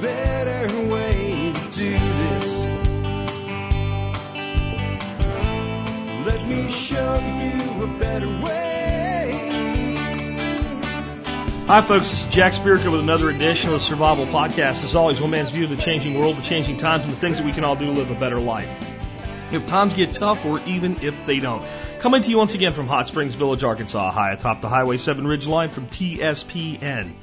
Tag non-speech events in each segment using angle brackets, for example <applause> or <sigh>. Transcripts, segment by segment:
better way to do this. Let me show you a better way. Hi, folks. This is Jack Spirko with another edition of the Survival Podcast. As always, one man's view of the changing world, the changing times, and the things that we can all do to live a better life. If times get tough, or even if they don't. Coming to you once again from Hot Springs Village, Arkansas, high atop the Highway 7 Ridge Line from TSPN.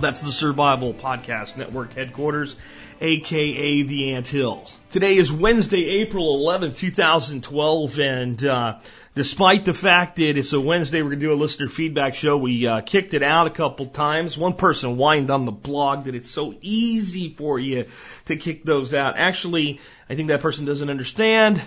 That's the Survival Podcast Network headquarters, aka the Ant Hill. Today is Wednesday, April 11th, 2012, and uh, despite the fact that it's a Wednesday, we're going to do a listener feedback show. We uh, kicked it out a couple times. One person whined on the blog that it's so easy for you to kick those out. Actually, I think that person doesn't understand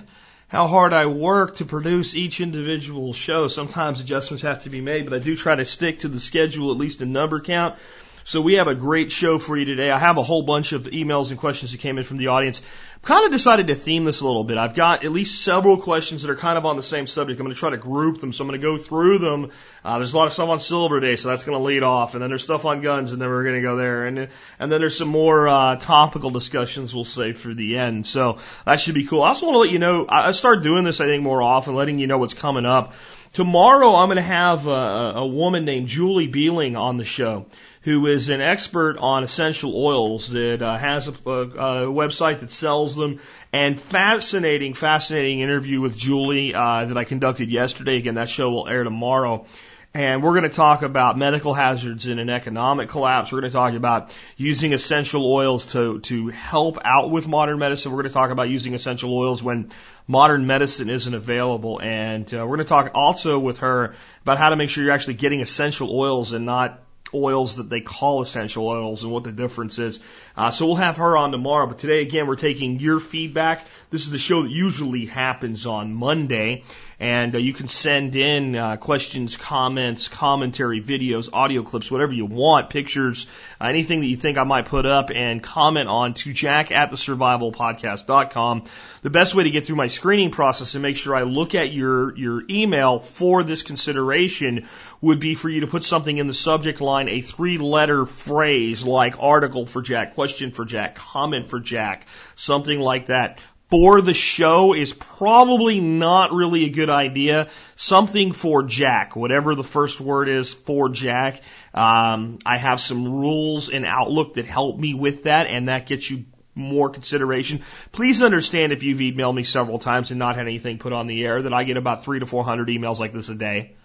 how hard I work to produce each individual show. Sometimes adjustments have to be made, but I do try to stick to the schedule, at least in number count. So we have a great show for you today. I have a whole bunch of emails and questions that came in from the audience. I've kind of decided to theme this a little bit. I've got at least several questions that are kind of on the same subject. I'm going to try to group them. So I'm going to go through them. Uh, there's a lot of stuff on Silver Day, so that's going to lead off. And then there's stuff on guns, and then we're going to go there. And, and then there's some more uh, topical discussions we'll save for the end. So that should be cool. I also want to let you know, I I start doing this, I think, more often, letting you know what's coming up. Tomorrow I'm going to have a, a woman named Julie Beeling on the show who is an expert on essential oils that uh, has a, a, a website that sells them and fascinating, fascinating interview with Julie uh, that I conducted yesterday. Again, that show will air tomorrow. And we're going to talk about medical hazards in an economic collapse. We're going to talk about using essential oils to, to help out with modern medicine. We're going to talk about using essential oils when modern medicine isn't available. And uh, we're going to talk also with her about how to make sure you're actually getting essential oils and not oils that they call essential oils and what the difference is. Uh, so we'll have her on tomorrow. But today, again, we're taking your feedback. This is the show that usually happens on Monday. And uh, you can send in uh, questions, comments, commentary, videos, audio clips, whatever you want, pictures, uh, anything that you think I might put up and comment on to jack at the. The best way to get through my screening process and make sure I look at your, your email for this consideration would be for you to put something in the subject line, a three letter phrase like article for Jack, question for Jack, comment for Jack, something like that for the show is probably not really a good idea. Something for Jack, whatever the first word is for Jack. Um, I have some rules in Outlook that help me with that, and that gets you more consideration. Please understand if you've emailed me several times and not had anything put on the air that I get about three to four hundred emails like this a day.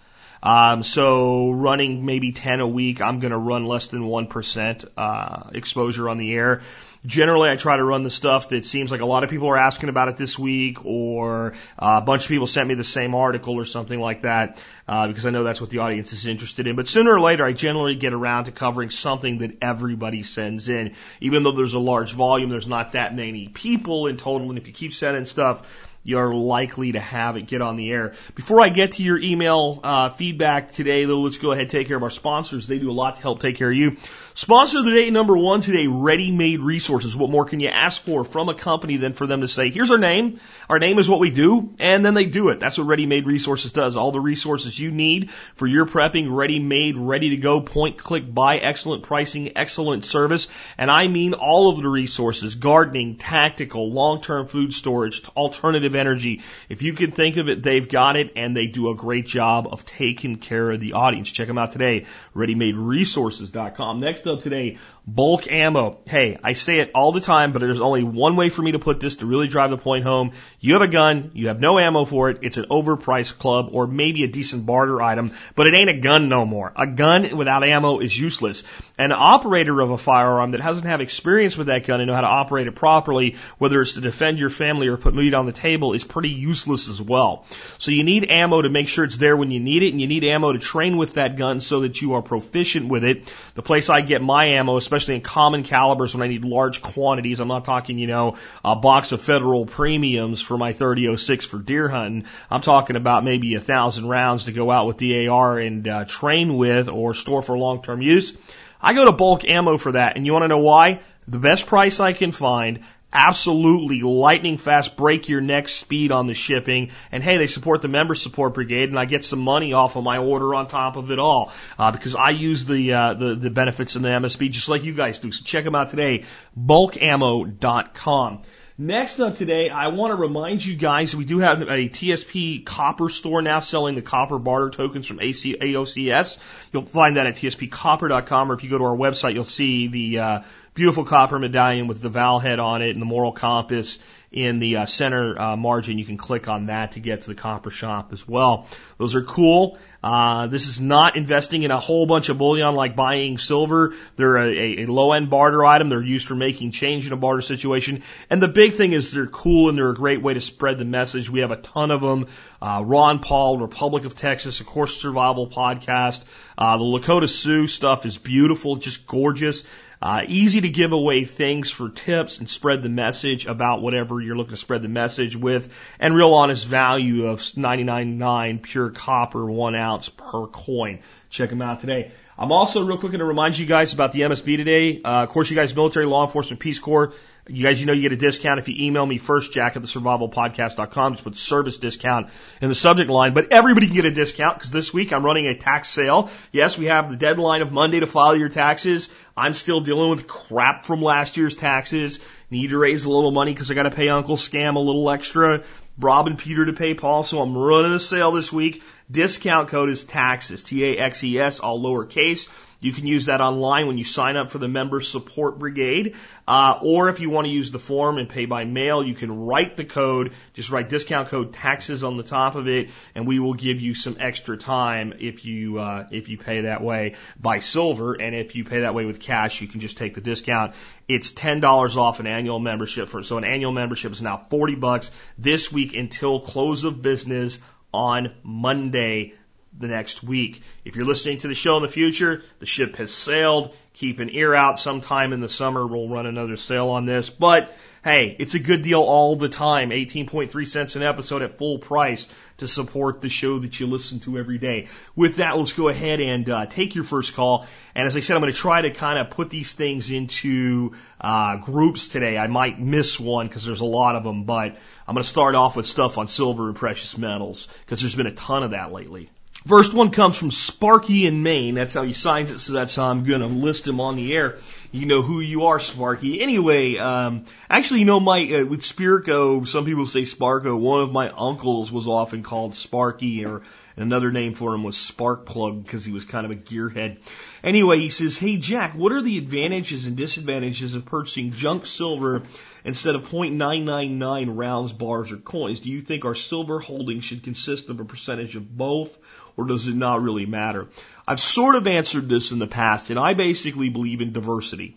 Um, so running maybe 10 a week, I'm going to run less than 1% uh, exposure on the air. Generally, I try to run the stuff that seems like a lot of people are asking about it this week, or uh, a bunch of people sent me the same article or something like that, uh, because I know that's what the audience is interested in. But sooner or later, I generally get around to covering something that everybody sends in. Even though there's a large volume, there's not that many people in total, and if you keep sending stuff, you're likely to have it get on the air. Before I get to your email uh, feedback today, though, let's go ahead and take care of our sponsors. They do a lot to help take care of you. Sponsor of the day number one today, Ready Made Resources. What more can you ask for from a company than for them to say, here's our name, our name is what we do, and then they do it. That's what Ready Made Resources does. All the resources you need for your prepping, ready made, ready to go, point, click, buy, excellent pricing, excellent service. And I mean all of the resources, gardening, tactical, long-term food storage, alternative energy. If you can think of it, they've got it and they do a great job of taking care of the audience. Check them out today, readymaderesources.com. Next up today, bulk ammo. Hey, I say it all the time, but there's only one way for me to put this to really drive the point home. You have a gun, you have no ammo for it, it's an overpriced club or maybe a decent barter item, but it ain't a gun no more. A gun without ammo is useless. An operator of a firearm that doesn't have experience with that gun and know how to operate it properly, whether it's to defend your family or put meat on the table, is pretty useless as well. So you need ammo to make sure it's there when you need it, and you need ammo to train with that gun so that you are proficient with it. The place I get my ammo, especially in common calibers when I need large quantities. I'm not talking, you know, a box of federal premiums for my 3006 for deer hunting. I'm talking about maybe a thousand rounds to go out with the AR and uh, train with or store for long-term use. I go to bulk ammo for that. And you want to know why? The best price I can find absolutely lightning fast, break your neck speed on the shipping. And hey, they support the member support brigade, and I get some money off of my order on top of it all uh, because I use the, uh, the the benefits in the MSB just like you guys do. So check them out today, bulkammo.com. Next up today, I want to remind you guys we do have a TSP copper store now selling the copper barter tokens from AC, AOCS. You'll find that at tspcopper.com, or if you go to our website, you'll see the uh, beautiful copper medallion with the Val head on it and the moral compass in the uh, center uh, margin. You can click on that to get to the copper shop as well. Those are cool. Uh, this is not investing in a whole bunch of bullion like buying silver. They're a, a, low end barter item. They're used for making change in a barter situation. And the big thing is they're cool and they're a great way to spread the message. We have a ton of them. Uh, Ron Paul, Republic of Texas, of course, Survival Podcast. Uh, the Lakota Sioux stuff is beautiful, just gorgeous. Uh, easy to give away things for tips and spread the message about whatever you're looking to spread the message with, and real honest value of 99.9 pure copper, one ounce per coin. Check them out today. I'm also real quick going to remind you guys about the MSB today. Uh, of course, you guys, military, law enforcement, Peace Corps, you guys, you know you get a discount if you email me first, jack at the. Just put service discount in the subject line. But everybody can get a discount because this week I'm running a tax sale. Yes, we have the deadline of Monday to file your taxes. I'm still dealing with crap from last year's taxes. Need to raise a little money because I got to pay Uncle Scam a little extra. Rob and Peter to pay Paul. So I'm running a sale this week. Discount code is taxes. T-A-X-E-S, all lowercase. You can use that online when you sign up for the member support brigade. Uh, or if you want to use the form and pay by mail, you can write the code, just write discount code taxes on the top of it, and we will give you some extra time if you uh, if you pay that way by silver, and if you pay that way with cash, you can just take the discount. It's ten dollars off an annual membership for so an annual membership is now forty bucks this week until close of business on Monday the next week. If you're listening to the show in the future, the ship has sailed. Keep an ear out. Sometime in the summer, we'll run another sale on this. But hey, it's a good deal all the time. 18.3 cents an episode at full price to support the show that you listen to every day. With that, let's go ahead and uh, take your first call. And as I said, I'm going to try to kind of put these things into uh, groups today. I might miss one because there's a lot of them, but I'm going to start off with stuff on silver and precious metals because there's been a ton of that lately. First one comes from Sparky in Maine. That's how he signs it, so that's how I'm going to list him on the air. You know who you are, Sparky. Anyway, um, actually, you know, my uh, with Spirko, some people say Sparko. One of my uncles was often called Sparky, or another name for him was Sparkplug because he was kind of a gearhead. Anyway, he says, "Hey Jack, what are the advantages and disadvantages of purchasing junk silver instead of .999 rounds, bars, or coins? Do you think our silver holdings should consist of a percentage of both?" Or does it not really matter? I've sort of answered this in the past, and I basically believe in diversity.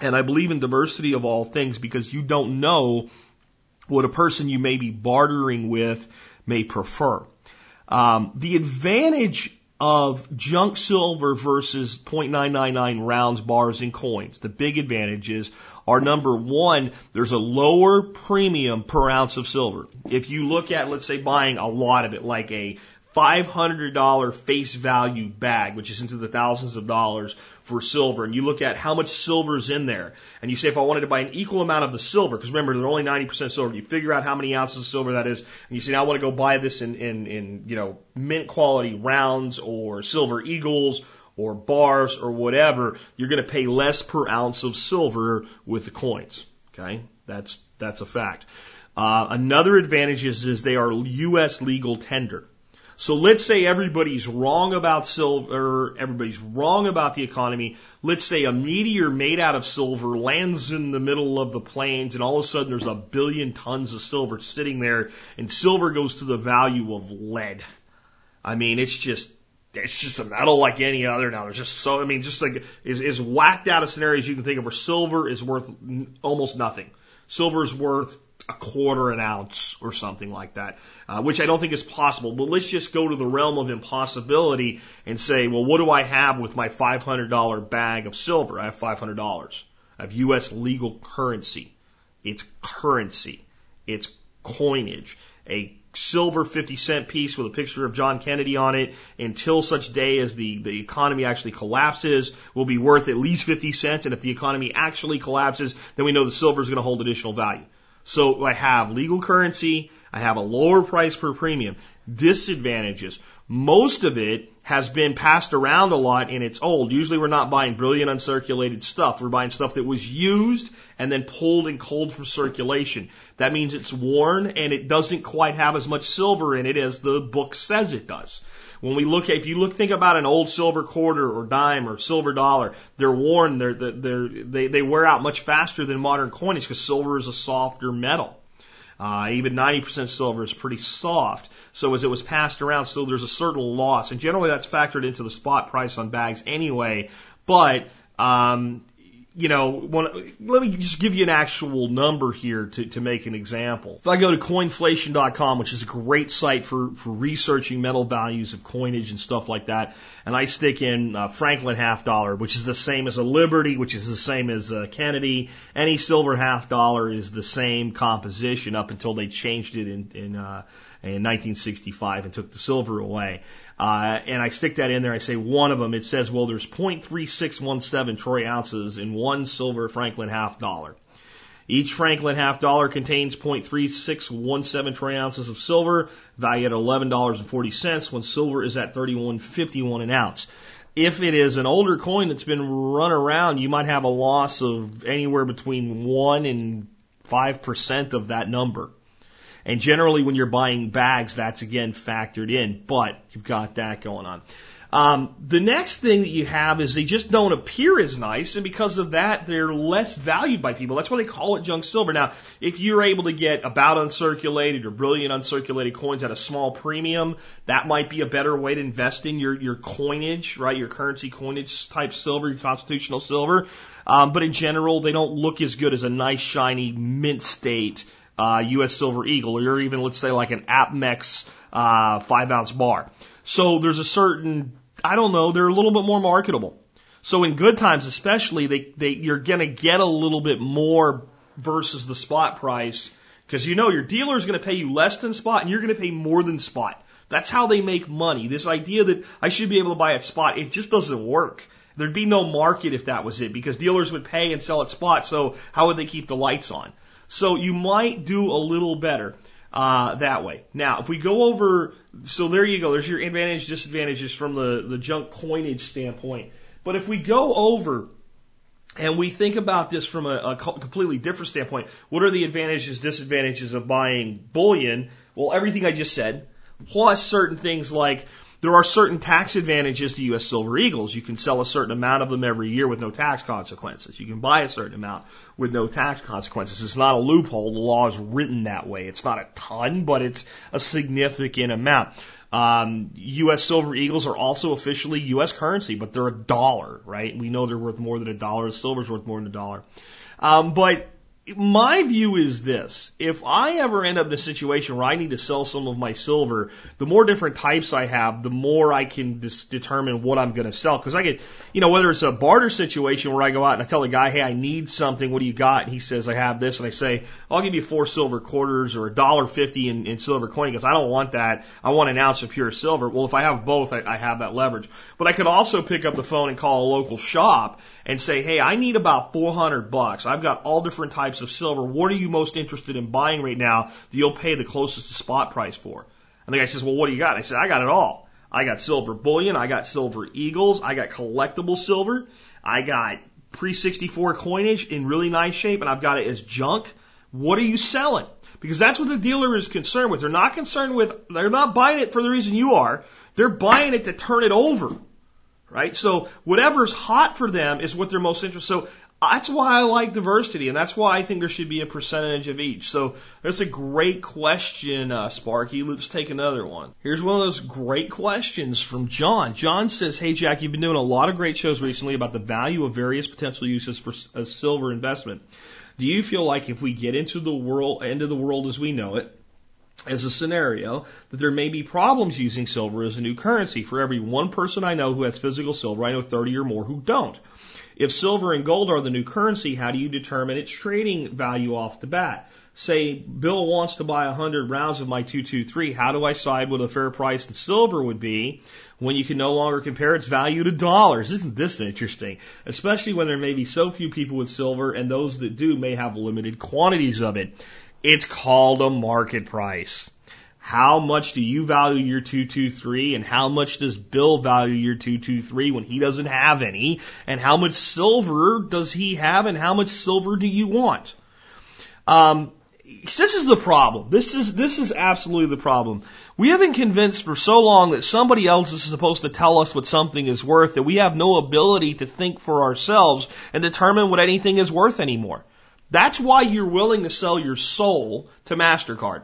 And I believe in diversity of all things because you don't know what a person you may be bartering with may prefer. Um, the advantage of junk silver versus 0.999 rounds, bars, and coins, the big advantages are number one, there's a lower premium per ounce of silver. If you look at, let's say, buying a lot of it, like a $500 face value bag, which is into the thousands of dollars for silver, and you look at how much silver is in there, and you say, if I wanted to buy an equal amount of the silver, because remember, they're only 90% silver, you figure out how many ounces of silver that is, and you say, now I want to go buy this in, in, in, you know, mint quality rounds or silver eagles or bars or whatever, you're going to pay less per ounce of silver with the coins. Okay? That's, that's a fact. Uh, another advantage is, is they are U.S. legal tender. So let's say everybody's wrong about silver, everybody's wrong about the economy. Let's say a meteor made out of silver lands in the middle of the plains and all of a sudden there's a billion tons of silver sitting there and silver goes to the value of lead. I mean, it's just, it's just a metal like any other now. There's just so, I mean, just like as, as whacked out of scenarios you can think of where silver is worth almost nothing. Silver is worth a quarter an ounce or something like that, uh, which I don't think is possible. But let's just go to the realm of impossibility and say, well, what do I have with my $500 bag of silver? I have $500. I have U.S. legal currency. It's currency. It's coinage. A silver 50 cent piece with a picture of John Kennedy on it until such day as the, the economy actually collapses will be worth at least 50 cents. And if the economy actually collapses, then we know the silver is going to hold additional value. So I have legal currency. I have a lower price per premium. Disadvantages. Most of it has been passed around a lot and it's old. Usually we're not buying brilliant uncirculated stuff. We're buying stuff that was used and then pulled and cold from circulation. That means it's worn and it doesn't quite have as much silver in it as the book says it does. When we look at, if you look, think about an old silver quarter or dime or silver dollar, they're worn, they're, they're, they, they wear out much faster than modern coinage because silver is a softer metal. Uh, even 90% silver is pretty soft. So as it was passed around, so there's a certain loss. And generally that's factored into the spot price on bags anyway. But, um, you know, when, let me just give you an actual number here to, to make an example. If I go to coinflation.com, which is a great site for, for researching metal values of coinage and stuff like that, and I stick in uh, Franklin half dollar, which is the same as a Liberty, which is the same as a Kennedy, any silver half dollar is the same composition up until they changed it in, in, uh, in 1965 and took the silver away. Uh, and I stick that in there. I say one of them. It says, well, there's 0.3617 troy ounces in one silver Franklin half dollar. Each Franklin half dollar contains 0.3617 troy ounces of silver, valued at $11.40 when silver is at 31.51 an ounce. If it is an older coin that's been run around, you might have a loss of anywhere between 1 and 5% of that number. And generally, when you're buying bags, that's again factored in, but you've got that going on. Um, the next thing that you have is they just don't appear as nice, and because of that, they're less valued by people. That's why they call it junk silver. Now, if you're able to get about uncirculated or brilliant uncirculated coins at a small premium, that might be a better way to invest in your your coinage, right? Your currency coinage type silver, your constitutional silver. Um, but in general, they don't look as good as a nice shiny mint state uh, U.S. Silver Eagle, or even let's say like an APMEX uh, five ounce bar. So there's a certain, I don't know, they're a little bit more marketable. So in good times, especially, they, they you're gonna get a little bit more versus the spot price because you know your dealer is going to pay you less than spot and you're going to pay more than spot. That's how they make money. This idea that I should be able to buy at spot, it just doesn't work. There'd be no market if that was it because dealers would pay and sell at spot. So how would they keep the lights on? So you might do a little better uh, that way. Now, if we go over, so there you go. There's your advantage, disadvantages from the, the junk coinage standpoint. But if we go over and we think about this from a, a completely different standpoint, what are the advantages, disadvantages of buying bullion? Well, everything I just said, plus certain things like there are certain tax advantages to U.S. Silver Eagles. You can sell a certain amount of them every year with no tax consequences. You can buy a certain amount with no tax consequences. It's not a loophole. The law is written that way. It's not a ton, but it's a significant amount. Um, U.S. Silver Eagles are also officially U.S. currency, but they're a dollar, right? We know they're worth more than a dollar. Silver's worth more than a dollar. Um, but my view is this. If I ever end up in a situation where I need to sell some of my silver, the more different types I have, the more I can dis- determine what I'm going to sell. Cause I get, you know, whether it's a barter situation where I go out and I tell the guy, Hey, I need something. What do you got? And he says, I have this. And I say, I'll give you four silver quarters or a dollar fifty in, in silver coin. He goes, I don't want that. I want an ounce of pure silver. Well, if I have both, I, I have that leverage. But I could also pick up the phone and call a local shop and say, Hey, I need about 400 bucks. I've got all different types of silver. What are you most interested in buying right now that you'll pay the closest to spot price for? And the guy says, Well, what do you got? I said, I got it all. I got silver bullion. I got silver eagles. I got collectible silver. I got pre 64 coinage in really nice shape and I've got it as junk. What are you selling? Because that's what the dealer is concerned with. They're not concerned with, they're not buying it for the reason you are. They're buying it to turn it over right? So whatever's hot for them is what they're most interested. So that's why I like diversity, and that's why I think there should be a percentage of each. So that's a great question, uh, Sparky. Let's take another one. Here's one of those great questions from John. John says, "Hey Jack, you've been doing a lot of great shows recently about the value of various potential uses for a silver investment. Do you feel like if we get into the world, into the world as we know it?" As a scenario that there may be problems using silver as a new currency. For every one person I know who has physical silver, I know 30 or more who don't. If silver and gold are the new currency, how do you determine its trading value off the bat? Say Bill wants to buy 100 rounds of my 223. How do I decide what a fair price in silver would be when you can no longer compare its value to dollars? Isn't this interesting? Especially when there may be so few people with silver and those that do may have limited quantities of it. It's called a market price. How much do you value your 223 and how much does Bill value your 223 when he doesn't have any? And how much silver does he have and how much silver do you want? Um, this is the problem. This is, this is absolutely the problem. We have been convinced for so long that somebody else is supposed to tell us what something is worth that we have no ability to think for ourselves and determine what anything is worth anymore. That's why you're willing to sell your soul to MasterCard.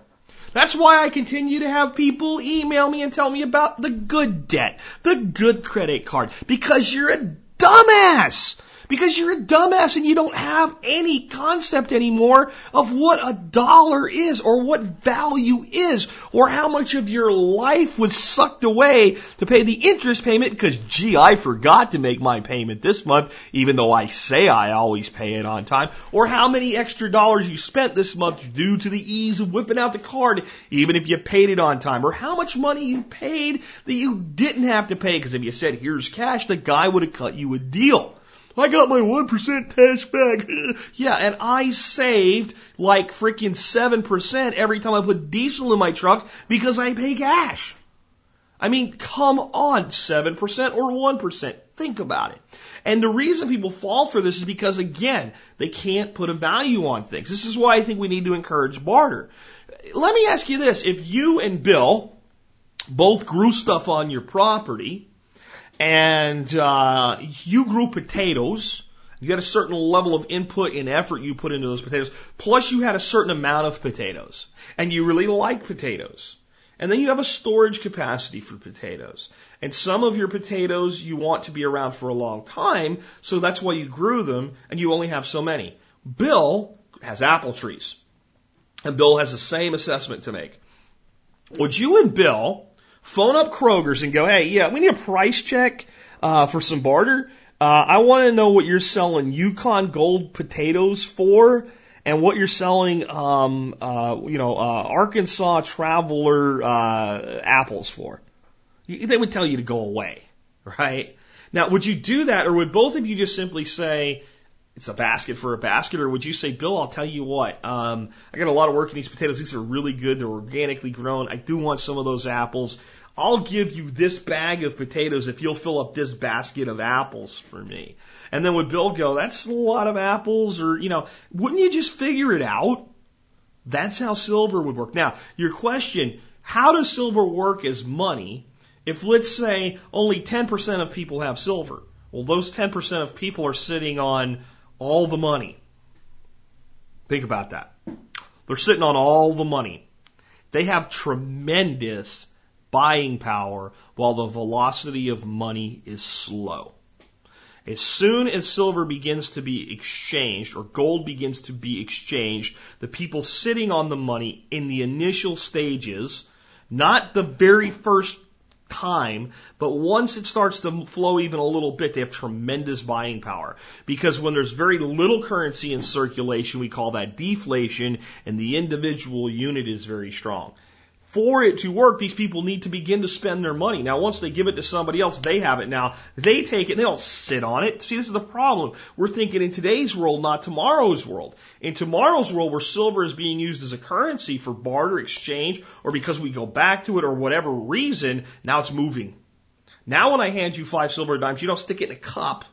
That's why I continue to have people email me and tell me about the good debt, the good credit card, because you're a dumbass. Because you're a dumbass and you don't have any concept anymore of what a dollar is or what value is or how much of your life was sucked away to pay the interest payment. Because gee, I forgot to make my payment this month even though I say I always pay it on time. Or how many extra dollars you spent this month due to the ease of whipping out the card even if you paid it on time. Or how much money you paid that you didn't have to pay. Because if you said here's cash the guy would have cut you a deal. I got my 1% cash back. <laughs> yeah, and I saved like freaking 7% every time I put diesel in my truck because I pay cash. I mean, come on, 7% or 1%. Think about it. And the reason people fall for this is because, again, they can't put a value on things. This is why I think we need to encourage barter. Let me ask you this. If you and Bill both grew stuff on your property, and uh, you grew potatoes. You had a certain level of input and effort you put into those potatoes. Plus, you had a certain amount of potatoes, and you really like potatoes. And then you have a storage capacity for potatoes. And some of your potatoes you want to be around for a long time, so that's why you grew them, and you only have so many. Bill has apple trees, and Bill has the same assessment to make. Would you and Bill phone up Kroger's and go, hey, yeah, we need a price check uh, for some barter. Uh, I want to know what you're selling Yukon Gold potatoes for and what you're selling, um, uh, you know, uh, Arkansas Traveler uh, apples for. They would tell you to go away, right? Now, would you do that, or would both of you just simply say, it's a basket for a basket, or would you say, Bill, I'll tell you what, um, I got a lot of work in these potatoes. These are really good. They're organically grown. I do want some of those apples. I'll give you this bag of potatoes if you'll fill up this basket of apples for me. And then would Bill go, that's a lot of apples or, you know, wouldn't you just figure it out? That's how silver would work. Now, your question, how does silver work as money if let's say only 10% of people have silver? Well, those 10% of people are sitting on all the money. Think about that. They're sitting on all the money. They have tremendous buying power while the velocity of money is slow. As soon as silver begins to be exchanged or gold begins to be exchanged, the people sitting on the money in the initial stages, not the very first time, but once it starts to flow even a little bit, they have tremendous buying power. Because when there's very little currency in circulation, we call that deflation, and the individual unit is very strong for it to work, these people need to begin to spend their money. Now, once they give it to somebody else, they have it now. They take it, they don't sit on it. See, this is the problem. We're thinking in today's world, not tomorrow's world. In tomorrow's world, where silver is being used as a currency for barter exchange, or because we go back to it, or whatever reason, now it's moving. Now, when I hand you five silver dimes, you don't stick it in a cup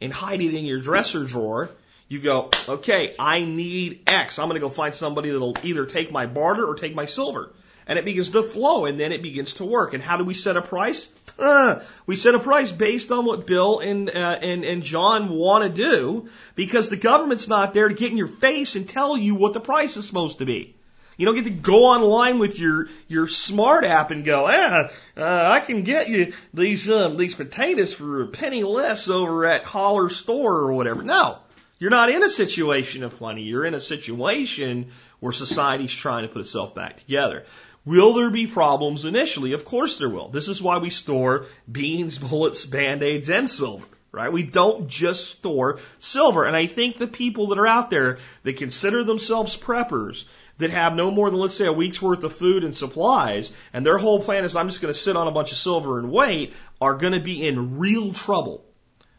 and hide it in your dresser drawer. You go, okay, I need X. I'm going to go find somebody that'll either take my barter or take my silver and it begins to flow and then it begins to work. And how do we set a price? Uh, we set a price based on what Bill and, uh, and, and John want to do because the government's not there to get in your face and tell you what the price is supposed to be. You don't get to go online with your your smart app and go, ah, uh, I can get you these um, these potatoes for a penny less over at Holler Store or whatever. No, you're not in a situation of money. You're in a situation where society's trying to put itself back together. Will there be problems initially? Of course there will. This is why we store beans, <laughs> bullets, band-aids, and silver. right? We don't just store silver. And I think the people that are out there that consider themselves preppers, that have no more than, let's say, a week's worth of food and supplies, and their whole plan is, I'm just going to sit on a bunch of silver and wait, are going to be in real trouble.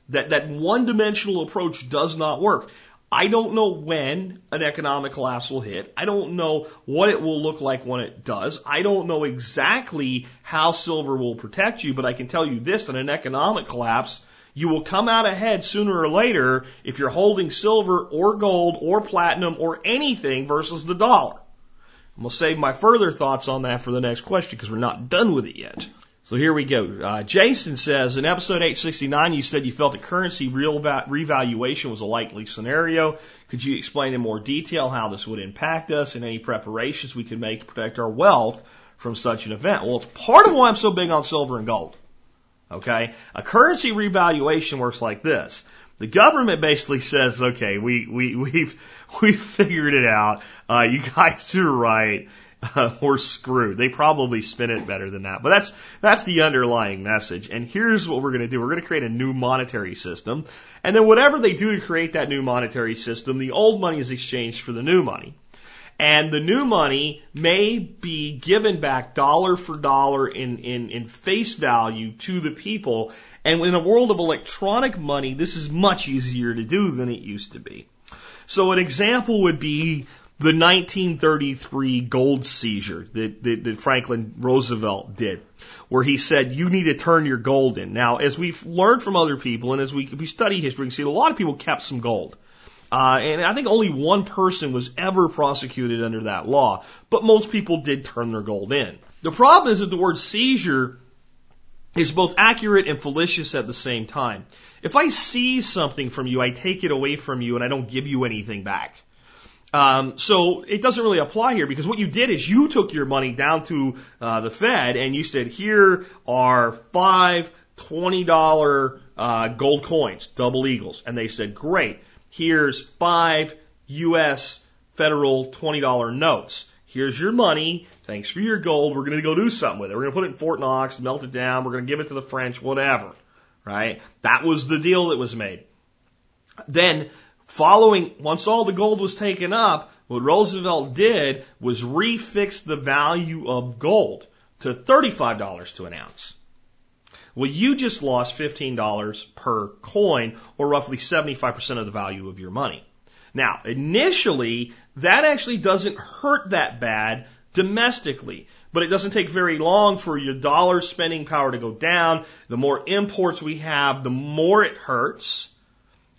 That, that one dimensional approach does not work. I don't know when an economic collapse will hit. I don't know what it will look like when it does. I don't know exactly how silver will protect you, but I can tell you this, in an economic collapse, you will come out ahead sooner or later if you're holding silver or gold or platinum or anything versus the dollar. I'm going to save my further thoughts on that for the next question because we're not done with it yet. So here we go. Uh, Jason says in episode 869, you said you felt a currency revaluation was a likely scenario. Could you explain in more detail how this would impact us and any preparations we could make to protect our wealth from such an event? Well, it's part of why I'm so big on silver and gold. Okay, a currency revaluation works like this. The government basically says, okay, we, we, we've, <laughs> we've figured it out. Uh, you guys are right <laughs> uh, we're screwed. They probably spin it better than that. But that's, that's the underlying message. And here's what we're going to do. We're going to create a new monetary system. And then whatever they do to create that new monetary system, the old money is exchanged for the new money. And the new money may be given back dollar for dollar in, in, in face value to the people. And in a world of electronic money, this is much easier to do than it used to be. So an example would be the 1933 gold seizure that, that, that, Franklin Roosevelt did, where he said, you need to turn your gold in. Now, as we've learned from other people, and as we, if we study history, we see a lot of people kept some gold. Uh, and I think only one person was ever prosecuted under that law, but most people did turn their gold in. The problem is that the word seizure is both accurate and fallacious at the same time. If I seize something from you, I take it away from you and I don't give you anything back. Um, so it doesn't really apply here because what you did is you took your money down to uh, the Fed and you said, here are five $20 uh, gold coins, double eagles. And they said, great, here's five U.S. federal $20 notes. Here's your money. Thanks for your gold. We're going to go do something with it. We're going to put it in Fort Knox, melt it down. We're going to give it to the French, whatever. Right? That was the deal that was made. Then Following, once all the gold was taken up, what Roosevelt did was refix the value of gold to $35 to an ounce. Well, you just lost $15 per coin, or roughly 75% of the value of your money. Now, initially, that actually doesn't hurt that bad domestically, but it doesn't take very long for your dollar spending power to go down. The more imports we have, the more it hurts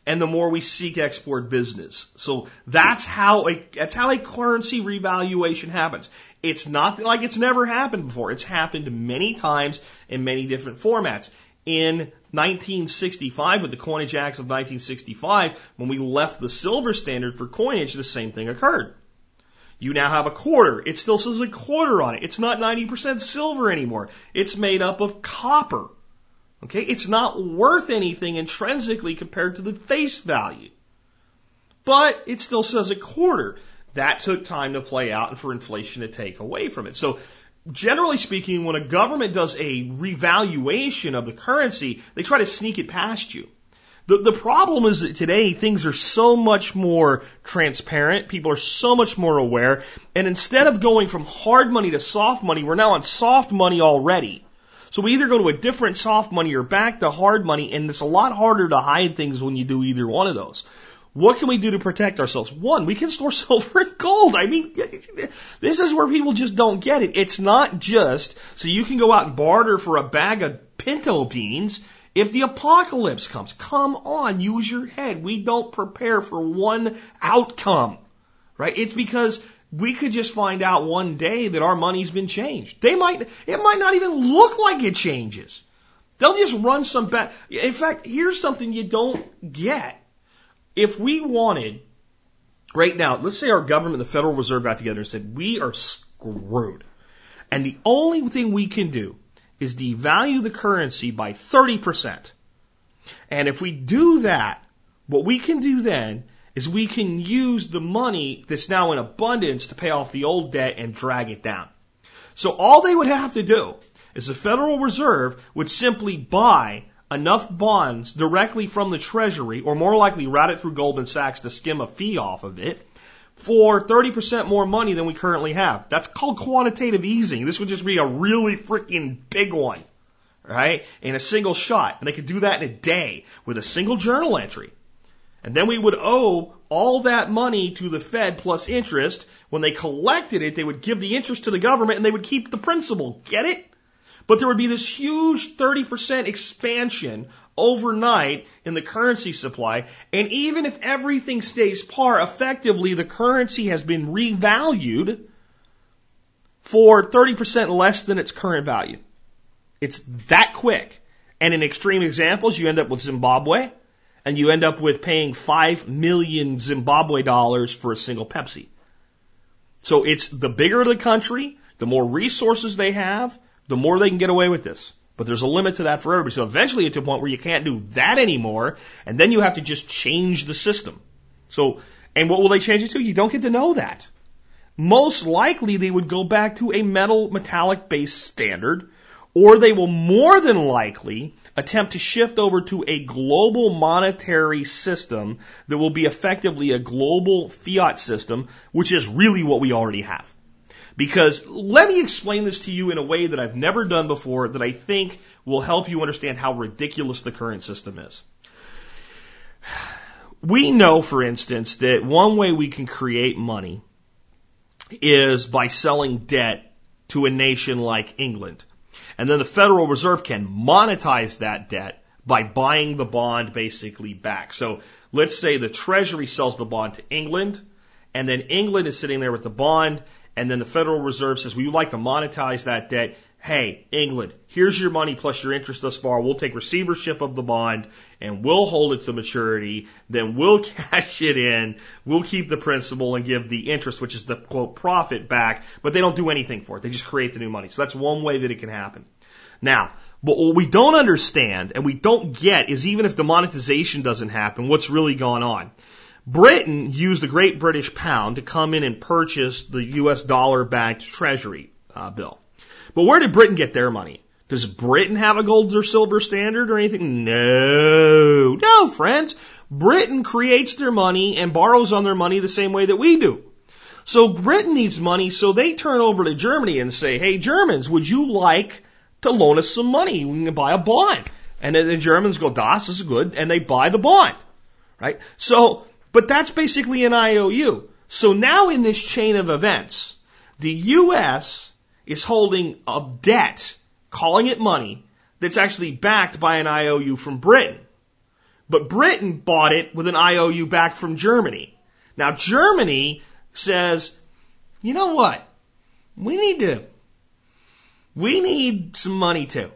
and the more we seek export business. So that's how a, that's how a currency revaluation happens. It's not like it's never happened before. It's happened many times in many different formats. In 1965, with the Coinage Acts of 1965, when we left the silver standard for coinage, the same thing occurred. You now have a quarter. It still says a quarter on it. It's not 90% silver anymore. It's made up of copper. Okay, it's not worth anything intrinsically compared to the face value. But it still says a quarter. That took time to play out and for inflation to take away from it. So generally speaking, when a government does a revaluation of the currency, they try to sneak it past you. The, the problem is that today things are so much more transparent. People are so much more aware. And instead of going from hard money to soft money, we're now on soft money already. So we either go to a different soft money or back to hard money, and it's a lot harder to hide things when you do either one of those. What can we do to protect ourselves? One, we can store <laughs> silver and gold. I mean, this is where people just don't get it. It's not just so you can go out and barter for a bag of pinto beans if the apocalypse comes. Come on, use your head. We don't prepare for one outcome, right? It's because we could just find out one day that our money's been changed. They might, it might not even look like it changes. They'll just run some back. In fact, here's something you don't get. If we wanted, right now, let's say our government, the Federal Reserve got together and said, we are screwed. And the only thing we can do is devalue the currency by 30%. And if we do that, what we can do then is we can use the money that's now in abundance to pay off the old debt and drag it down. So all they would have to do is the Federal Reserve would simply buy enough bonds directly from the Treasury, or more likely route it through Goldman Sachs to skim a fee off of it, for 30% more money than we currently have. That's called quantitative easing. This would just be a really freaking big one, right? In a single shot. And they could do that in a day with a single journal entry. And then we would owe all that money to the Fed plus interest. When they collected it, they would give the interest to the government and they would keep the principal. Get it? But there would be this huge 30% expansion overnight in the currency supply. And even if everything stays par, effectively the currency has been revalued for 30% less than its current value. It's that quick. And in extreme examples, you end up with Zimbabwe and you end up with paying 5 million Zimbabwe dollars for a single Pepsi. So it's the bigger the country, the more resources they have, the more they can get away with this. But there's a limit to that for everybody. So eventually to a point where you can't do that anymore, and then you have to just change the system. So, and what will they change it to? You don't get to know that. Most likely they would go back to a metal metallic based standard, or they will more than likely attempt to shift over to a global monetary system that will be effectively a global fiat system, which is really what we already have. Because let me explain this to you in a way that I've never done before that I think will help you understand how ridiculous the current system is. We know, for instance, that one way we can create money is by selling debt to a nation like England. And then the Federal Reserve can monetize that debt by buying the bond basically back. So let's say the Treasury sells the bond to England, and then England is sitting there with the bond, and then the Federal Reserve says, we would like to monetize that debt. Hey, England, here's your money plus your interest thus far. We'll take receivership of the bond and we'll hold it to maturity. Then we'll <laughs> cash it in. We'll keep the principal and give the interest, which is the quote profit back, but they don't do anything for it. They just create the new money. So that's one way that it can happen. Now, but what we don't understand and we don't get is even if the monetization doesn't happen, what's really going on? Britain used the Great British Pound to come in and purchase the U.S. dollar backed treasury uh, bill. But where did Britain get their money? Does Britain have a gold or silver standard or anything? No. No, friends. Britain creates their money and borrows on their money the same way that we do. So Britain needs money, so they turn over to Germany and say, hey, Germans, would you like to loan us some money? We can buy a bond. And then the Germans go, das is good, and they buy the bond. Right? So but that's basically an IOU. So now in this chain of events, the U.S. is holding a debt, calling it money, that's actually backed by an IOU from Britain. But Britain bought it with an IOU back from Germany. Now Germany says, you know what? We need to, we need some money too.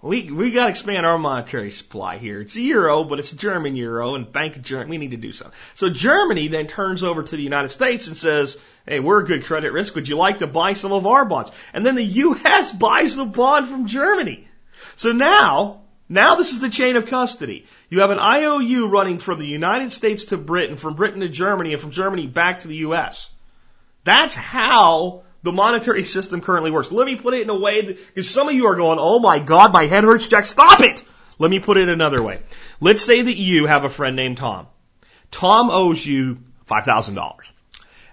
We we got to expand our monetary supply here. It's a euro, but it's a German euro, and Bank of Germany. We need to do something. So Germany then turns over to the United States and says, "Hey, we're a good credit risk. Would you like to buy some of our bonds?" And then the U.S. <laughs> buys the bond from Germany. So now, now this is the chain of custody. You have an IOU running from the United States to Britain, from Britain to Germany, and from Germany back to the U.S. That's how the monetary system currently works. Let me put it in a way that, because some of you are going, oh my God, my head hurts, Jack, stop it! Let me put it another way. Let's say that you have a friend named Tom. Tom owes you $5,000.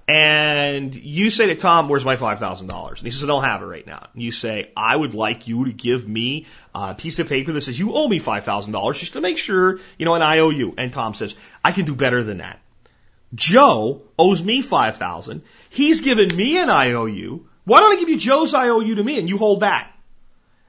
And you say to Tom, where's my $5,000? And he says, I don't have it right now. And you say, I would like you to give me a piece of paper that says you owe me $5,000 just to make sure, you know, and I owe you. And Tom says, I can do better than that. Joe owes me 5000 He's given me an IOU. Why don't I give you Joe's IOU to me and you hold that?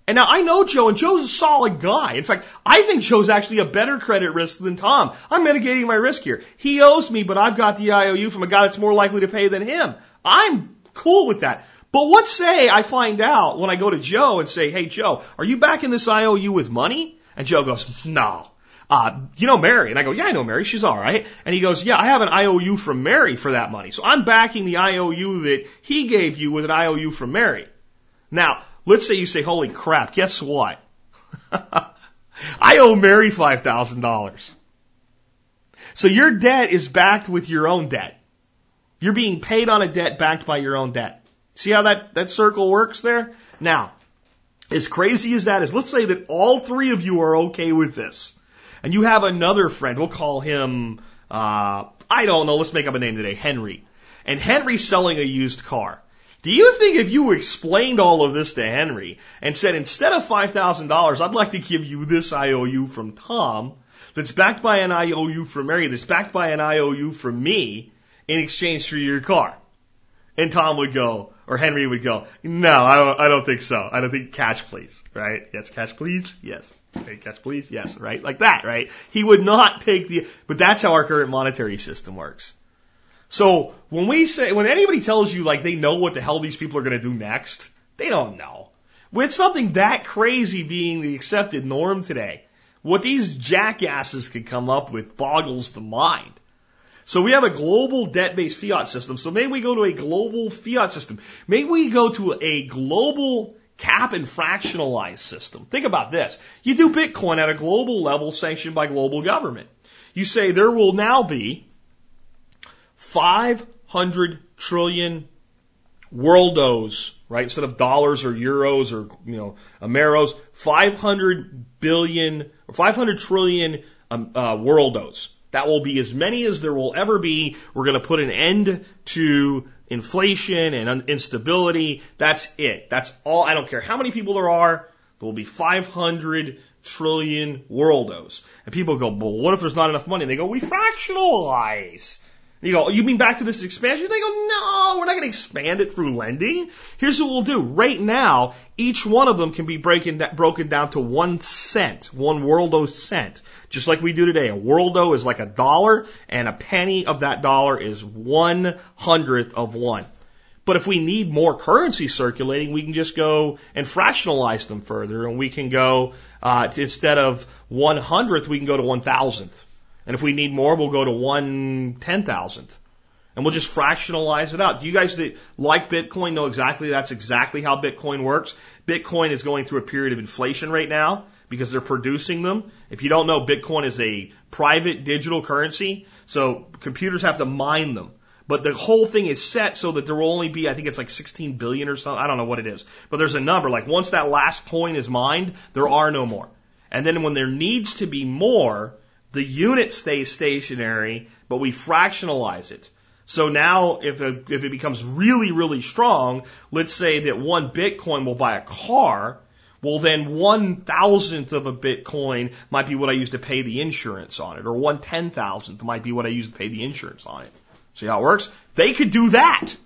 And now I know Joe and Joe's a solid guy. In fact, I think Joe's actually a better credit risk than Tom. I'm mitigating my risk here. He owes me, but I've got the IOU from a guy that's more likely to pay than him. I'm cool with that. But let's say I find out when I go to Joe and say, hey Joe, are you backing this IOU with money? And Joe goes, no uh, you know Mary? And I go, yeah, I know Mary. She's all right. And he goes, yeah, I have an IOU from Mary for that money. So I'm backing the IOU that he gave you with an IOU from Mary. Now, let's say you say, holy crap, guess what? <laughs> I owe Mary $5,000. So your debt is backed with your own debt. You're being paid on a debt backed by your own debt. See how that, that circle works there? Now, as crazy as that is, let's say that all three of you are okay with this. And you have another friend, we'll call him, uh, I don't know, let's make up a name today, Henry. And Henry's selling a used car. Do you think if you explained all of this to Henry and said, instead of $5,000, I'd like to give you this IOU from Tom, that's backed by an IOU from Mary, that's backed by an IOU from me in exchange for your car? And Tom would go, or Henry would go, no, I don't, I don't think so. I don't think cash please, right? Yes, cash please? Yes. Cash please? Yes, right? Like that, right? He would not take the, but that's how our current monetary system works. So when we say, when anybody tells you like they know what the hell these people are going to do next, they don't know. With something that crazy being the accepted norm today, what these jackasses could come up with boggles the mind. So we have a global debt-based fiat system. So maybe we go to a global fiat system. Maybe we go to a global cap and fractionalized system. Think about this. You do Bitcoin at a global level sanctioned by global government. You say there will now be 500 trillion worldos, right? Instead of dollars or euros or, you know, Ameros, 500 billion or 500 trillion um, uh, worldos. That will be as many as there will ever be. We're going to put an end to inflation and instability. That's it. That's all. I don't care how many people there are. There will be 500 trillion worldos. And people go, well, what if there's not enough money? And they go, we fractionalize. You go, you mean back to this expansion? They go, no, we're not going to expand it through lending. Here's what we'll do. Right now, each one of them can be breaking, broken down to one cent, one worldo cent, just like we do today. A worldo is like a dollar, and a penny of that dollar is one hundredth of one. But if we need more currency circulating, we can just go and fractionalize them further, and we can go uh, instead of one hundredth, we can go to one thousandth. And if we need more, we'll go to one ten thousandth. And we'll just fractionalize it out. Do you guys that like Bitcoin know exactly that's exactly how Bitcoin works? Bitcoin is going through a period of inflation right now because they're producing them. If you don't know, Bitcoin is a private digital currency, so computers have to mine them. But the whole thing is set so that there will only be, I think it's like 16 billion or something. I don't know what it is. But there's a number. Like once that last coin is mined, there are no more. And then when there needs to be more, the unit stays stationary, but we fractionalize it. So now if, a, if it becomes really, really strong, let's say that one Bitcoin will buy a car, well then one thousandth of a Bitcoin might be what I use to pay the insurance on it, or one ten thousandth might be what I use to pay the insurance on it. See how it works? They could do that.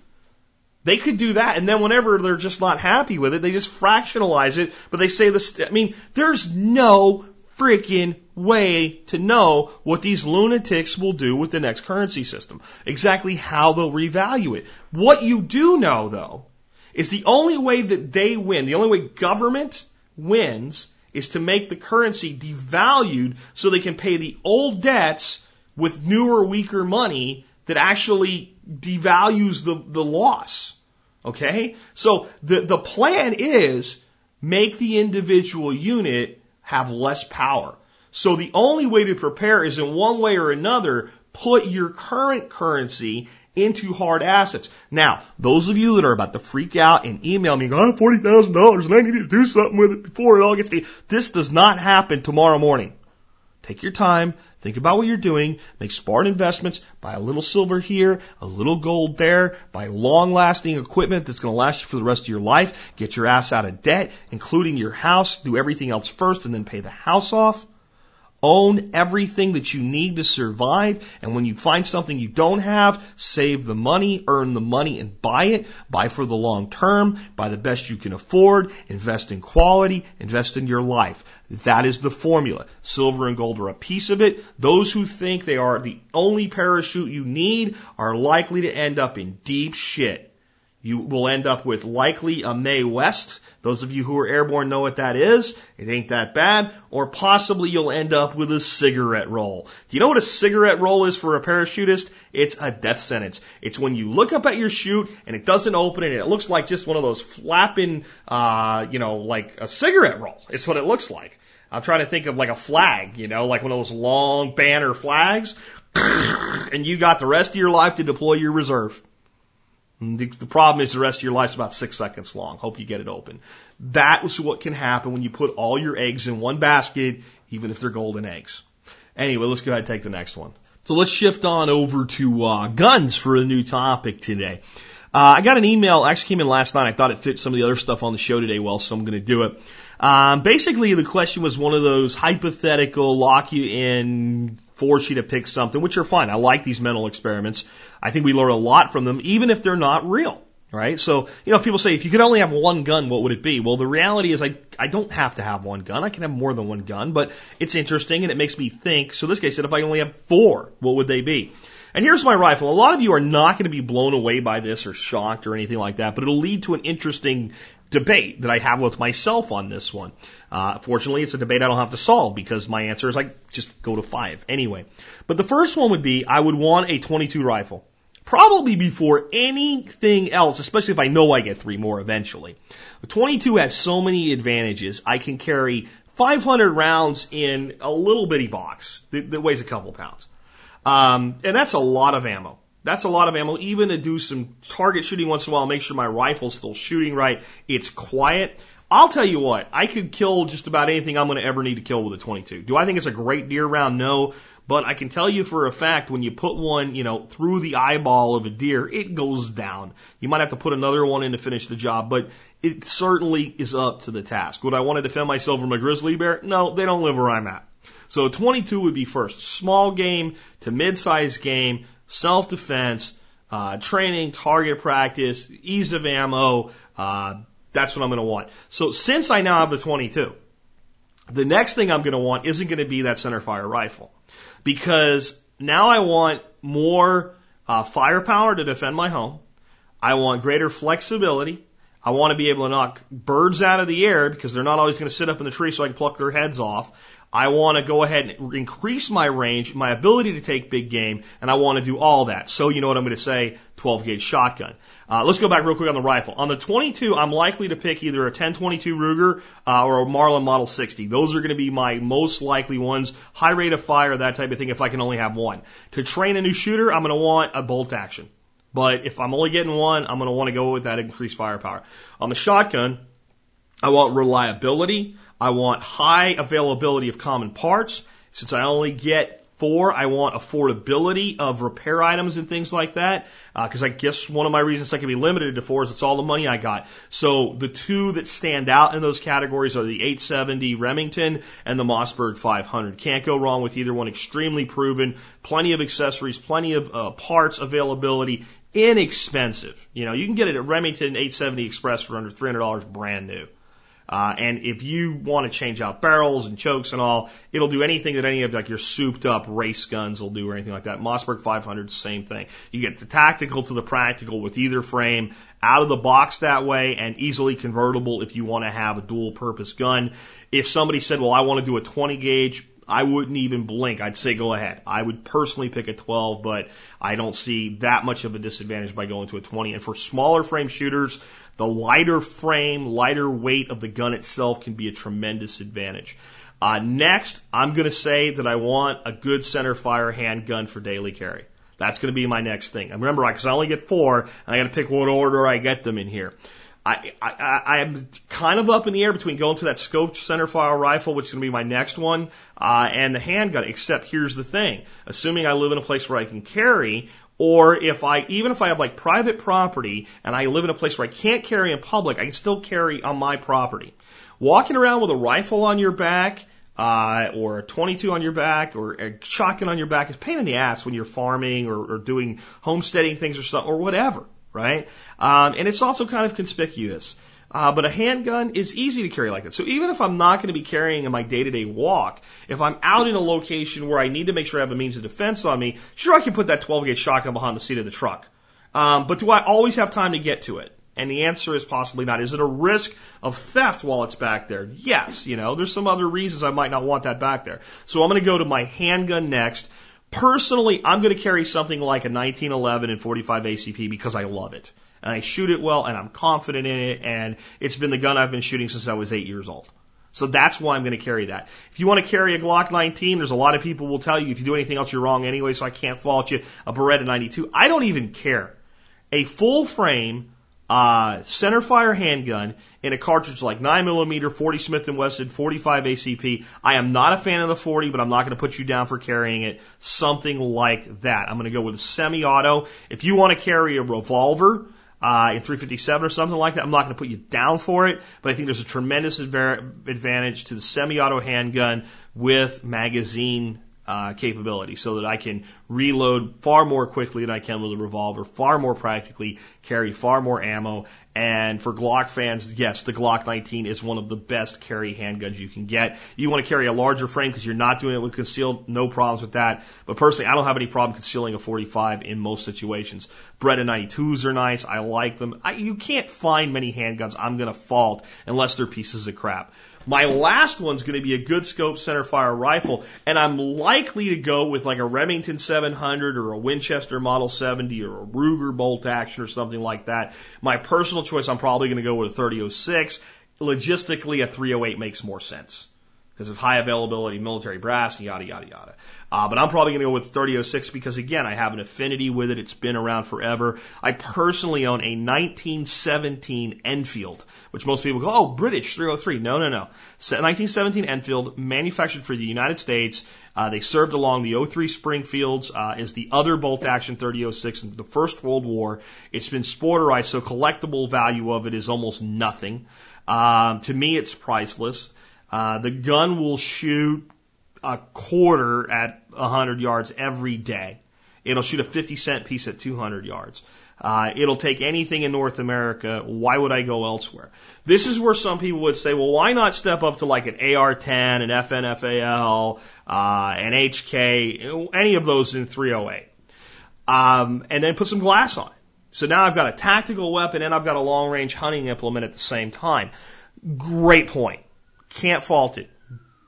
They could do that, and then whenever they're just not happy with it, they just fractionalize it, but they say this, I mean, there's no freaking way to know what these lunatics will do with the next currency system. Exactly how they'll revalue it. What you do know though, is the only way that they win, the only way government wins is to make the currency devalued so they can pay the old debts with newer, weaker money that actually devalues the, the loss. Okay? So the, the plan is make the individual unit have less power. So the only way to prepare is in one way or another, put your current currency into hard assets. Now, those of you that are about to freak out and email me, I have $40,000 and I need to do something with it before it all gets. This does not happen tomorrow morning. Take your time, think about what you're doing, make smart investments, buy a little silver here, a little gold there, buy long lasting equipment that's going to last you for the rest of your life, get your ass out of debt, including your house, do everything else first and then pay the house off. Own everything that you need to survive. And when you find something you don't have, save the money, earn the money and buy it. Buy for the long term. Buy the best you can afford. Invest in quality. Invest in your life. That is the formula. Silver and gold are a piece of it. Those who think they are the only parachute you need are likely to end up in deep shit. You will end up with likely a Mae West those of you who are airborne know what that is. It ain't that bad. Or possibly you'll end up with a cigarette roll. Do you know what a cigarette roll is for a parachutist? It's a death sentence. It's when you look up at your chute and it doesn't open and it looks like just one of those flapping, uh, you know, like a cigarette roll. It's what it looks like. I'm trying to think of like a flag, you know, like one of those long banner flags. <coughs> and you got the rest of your life to deploy your reserve. The, the problem is the rest of your life's about six seconds long. Hope you get it open. That is what can happen when you put all your eggs in one basket, even if they're golden eggs. Anyway, let's go ahead and take the next one. So let's shift on over to uh, guns for a new topic today. Uh, I got an email, actually came in last night. I thought it fit some of the other stuff on the show today well, so I'm going to do it. Um, basically, the question was one of those hypothetical, lock you in, force you to pick something, which are fine. I like these mental experiments. I think we learn a lot from them, even if they're not real. Right? So, you know, people say, if you could only have one gun, what would it be? Well, the reality is I, I don't have to have one gun. I can have more than one gun, but it's interesting and it makes me think. So this guy said, if I only have four, what would they be? And here's my rifle. A lot of you are not going to be blown away by this or shocked or anything like that, but it'll lead to an interesting debate that I have with myself on this one. Uh, fortunately, it's a debate I don't have to solve because my answer is I just go to five anyway. But the first one would be I would want a 22 rifle. Probably before anything else, especially if I know I get three more eventually. The 22 has so many advantages. I can carry 500 rounds in a little bitty box that, that weighs a couple pounds. Um, and that's a lot of ammo. That's a lot of ammo, even to do some target shooting once in a while, make sure my rifle's still shooting right. It's quiet. I'll tell you what, I could kill just about anything I'm going to ever need to kill with a 22. Do I think it's a great deer round? No. But I can tell you for a fact, when you put one, you know, through the eyeball of a deer, it goes down. You might have to put another one in to finish the job, but it certainly is up to the task. Would I want to defend myself from a grizzly bear? No, they don't live where I'm at. So 22 would be first. Small game to mid-sized game, self-defense, uh, training, target practice, ease of ammo. Uh, that's what I'm going to want. So since I now have the 22, the next thing I'm going to want isn't going to be that center fire rifle because now I want more uh, firepower to defend my home. I want greater flexibility. I want to be able to knock birds out of the air because they're not always going to sit up in the tree so I can pluck their heads off. I want to go ahead and increase my range, my ability to take big game, and I want to do all that. So you know what I'm going to say, 12 gauge shotgun. Uh, let's go back real quick on the rifle. On the 22, I'm likely to pick either a 1022 Ruger uh, or a Marlin Model 60. Those are going to be my most likely ones. High rate of fire, that type of thing, if I can only have one. To train a new shooter, I'm going to want a bolt action. But if I'm only getting one, I'm going to want to go with that increased firepower. On the shotgun, I want reliability. I want high availability of common parts. Since I only get four, I want affordability of repair items and things like that. Because uh, I guess one of my reasons I can be limited to four is it's all the money I got. So the two that stand out in those categories are the 870 Remington and the Mossberg 500. Can't go wrong with either one. Extremely proven. Plenty of accessories, plenty of uh, parts availability. Inexpensive. You know, you can get it at Remington 870 Express for under $300 brand new. Uh, and if you want to change out barrels and chokes and all, it'll do anything that any of like your souped up race guns will do or anything like that. Mossberg 500, same thing. You get the tactical to the practical with either frame out of the box that way and easily convertible if you want to have a dual purpose gun. If somebody said, well, I want to do a 20 gauge, I wouldn't even blink. I'd say go ahead. I would personally pick a 12, but I don't see that much of a disadvantage by going to a 20. And for smaller frame shooters, the lighter frame, lighter weight of the gun itself can be a tremendous advantage. Uh, next, I'm going to say that I want a good center fire handgun for daily carry. That's going to be my next thing. And remember, because I only get four, and I got to pick what order I get them in here. I, I, I am kind of up in the air between going to that scoped center fire rifle, which is going to be my next one, uh, and the handgun. Except here's the thing: assuming I live in a place where I can carry, or if I, even if I have like private property and I live in a place where I can't carry in public, I can still carry on my property. Walking around with a rifle on your back, uh, or a 22 on your back, or a shotgun on your back is pain in the ass when you're farming or, or doing homesteading things or something, or whatever, right? Um, and it's also kind of conspicuous. Uh, but a handgun is easy to carry like that. So even if I'm not going to be carrying in my day to day walk, if I'm out in a location where I need to make sure I have a means of defense on me, sure I can put that 12 gauge shotgun behind the seat of the truck. Um, but do I always have time to get to it? And the answer is possibly not. Is it a risk of theft while it's back there? Yes. You know, there's some other reasons I might not want that back there. So I'm going to go to my handgun next. Personally, I'm going to carry something like a 1911 and 45 ACP because I love it and I shoot it well and I'm confident in it and it's been the gun I've been shooting since I was eight years old. So that's why I'm going to carry that. If you want to carry a Glock 19, there's a lot of people will tell you if you do anything else you're wrong anyway, so I can't fault you. A Beretta 92. I don't even care. a full frame uh, centerfire handgun in a cartridge like 9mm, 40 Smith & Wesson, 45 ACP. I am not a fan of the 40, but I'm not going to put you down for carrying it. Something like that. I'm going to go with a semi-auto. If you want to carry a revolver, uh, in 357 or something like that. I'm not going to put you down for it, but I think there's a tremendous advantage to the semi-auto handgun with magazine uh, capability so that I can reload far more quickly than I can with a revolver, far more practically, carry far more ammo. And for Glock fans, yes, the Glock 19 is one of the best carry handguns you can get. You want to carry a larger frame because you're not doing it with concealed, no problems with that. But personally, I don't have any problem concealing a 45 in most situations. Beretta 92s are nice. I like them. I, you can't find many handguns I'm going to fault unless they're pieces of crap. My last one's going to be a good scope center fire rifle, and I'm likely to go with like a Remington 700 or a Winchester Model 70 or a Ruger bolt action or something like that. My personal choice, I'm probably going to go with a 3006. Logistically, a 308 makes more sense because of high availability military brass yada yada yada. Uh, but I'm probably going to go with 3006 because again, I have an affinity with it. It's been around forever. I personally own a 1917 Enfield, which most people go, oh, British 303. No, no, no. 1917 Enfield, manufactured for the United States. Uh, they served along the 03 Springfields, uh, is the other bolt action 3006 in the First World War. It's been sporterized, so collectible value of it is almost nothing. Um, to me, it's priceless. Uh, the gun will shoot a quarter at 100 yards every day. It'll shoot a 50 cent piece at 200 yards. Uh, it'll take anything in North America. Why would I go elsewhere? This is where some people would say, well, why not step up to like an AR-10, an FNFAL, uh, an HK, any of those in 308, um, and then put some glass on it. So now I've got a tactical weapon and I've got a long range hunting implement at the same time. Great point. Can't fault it.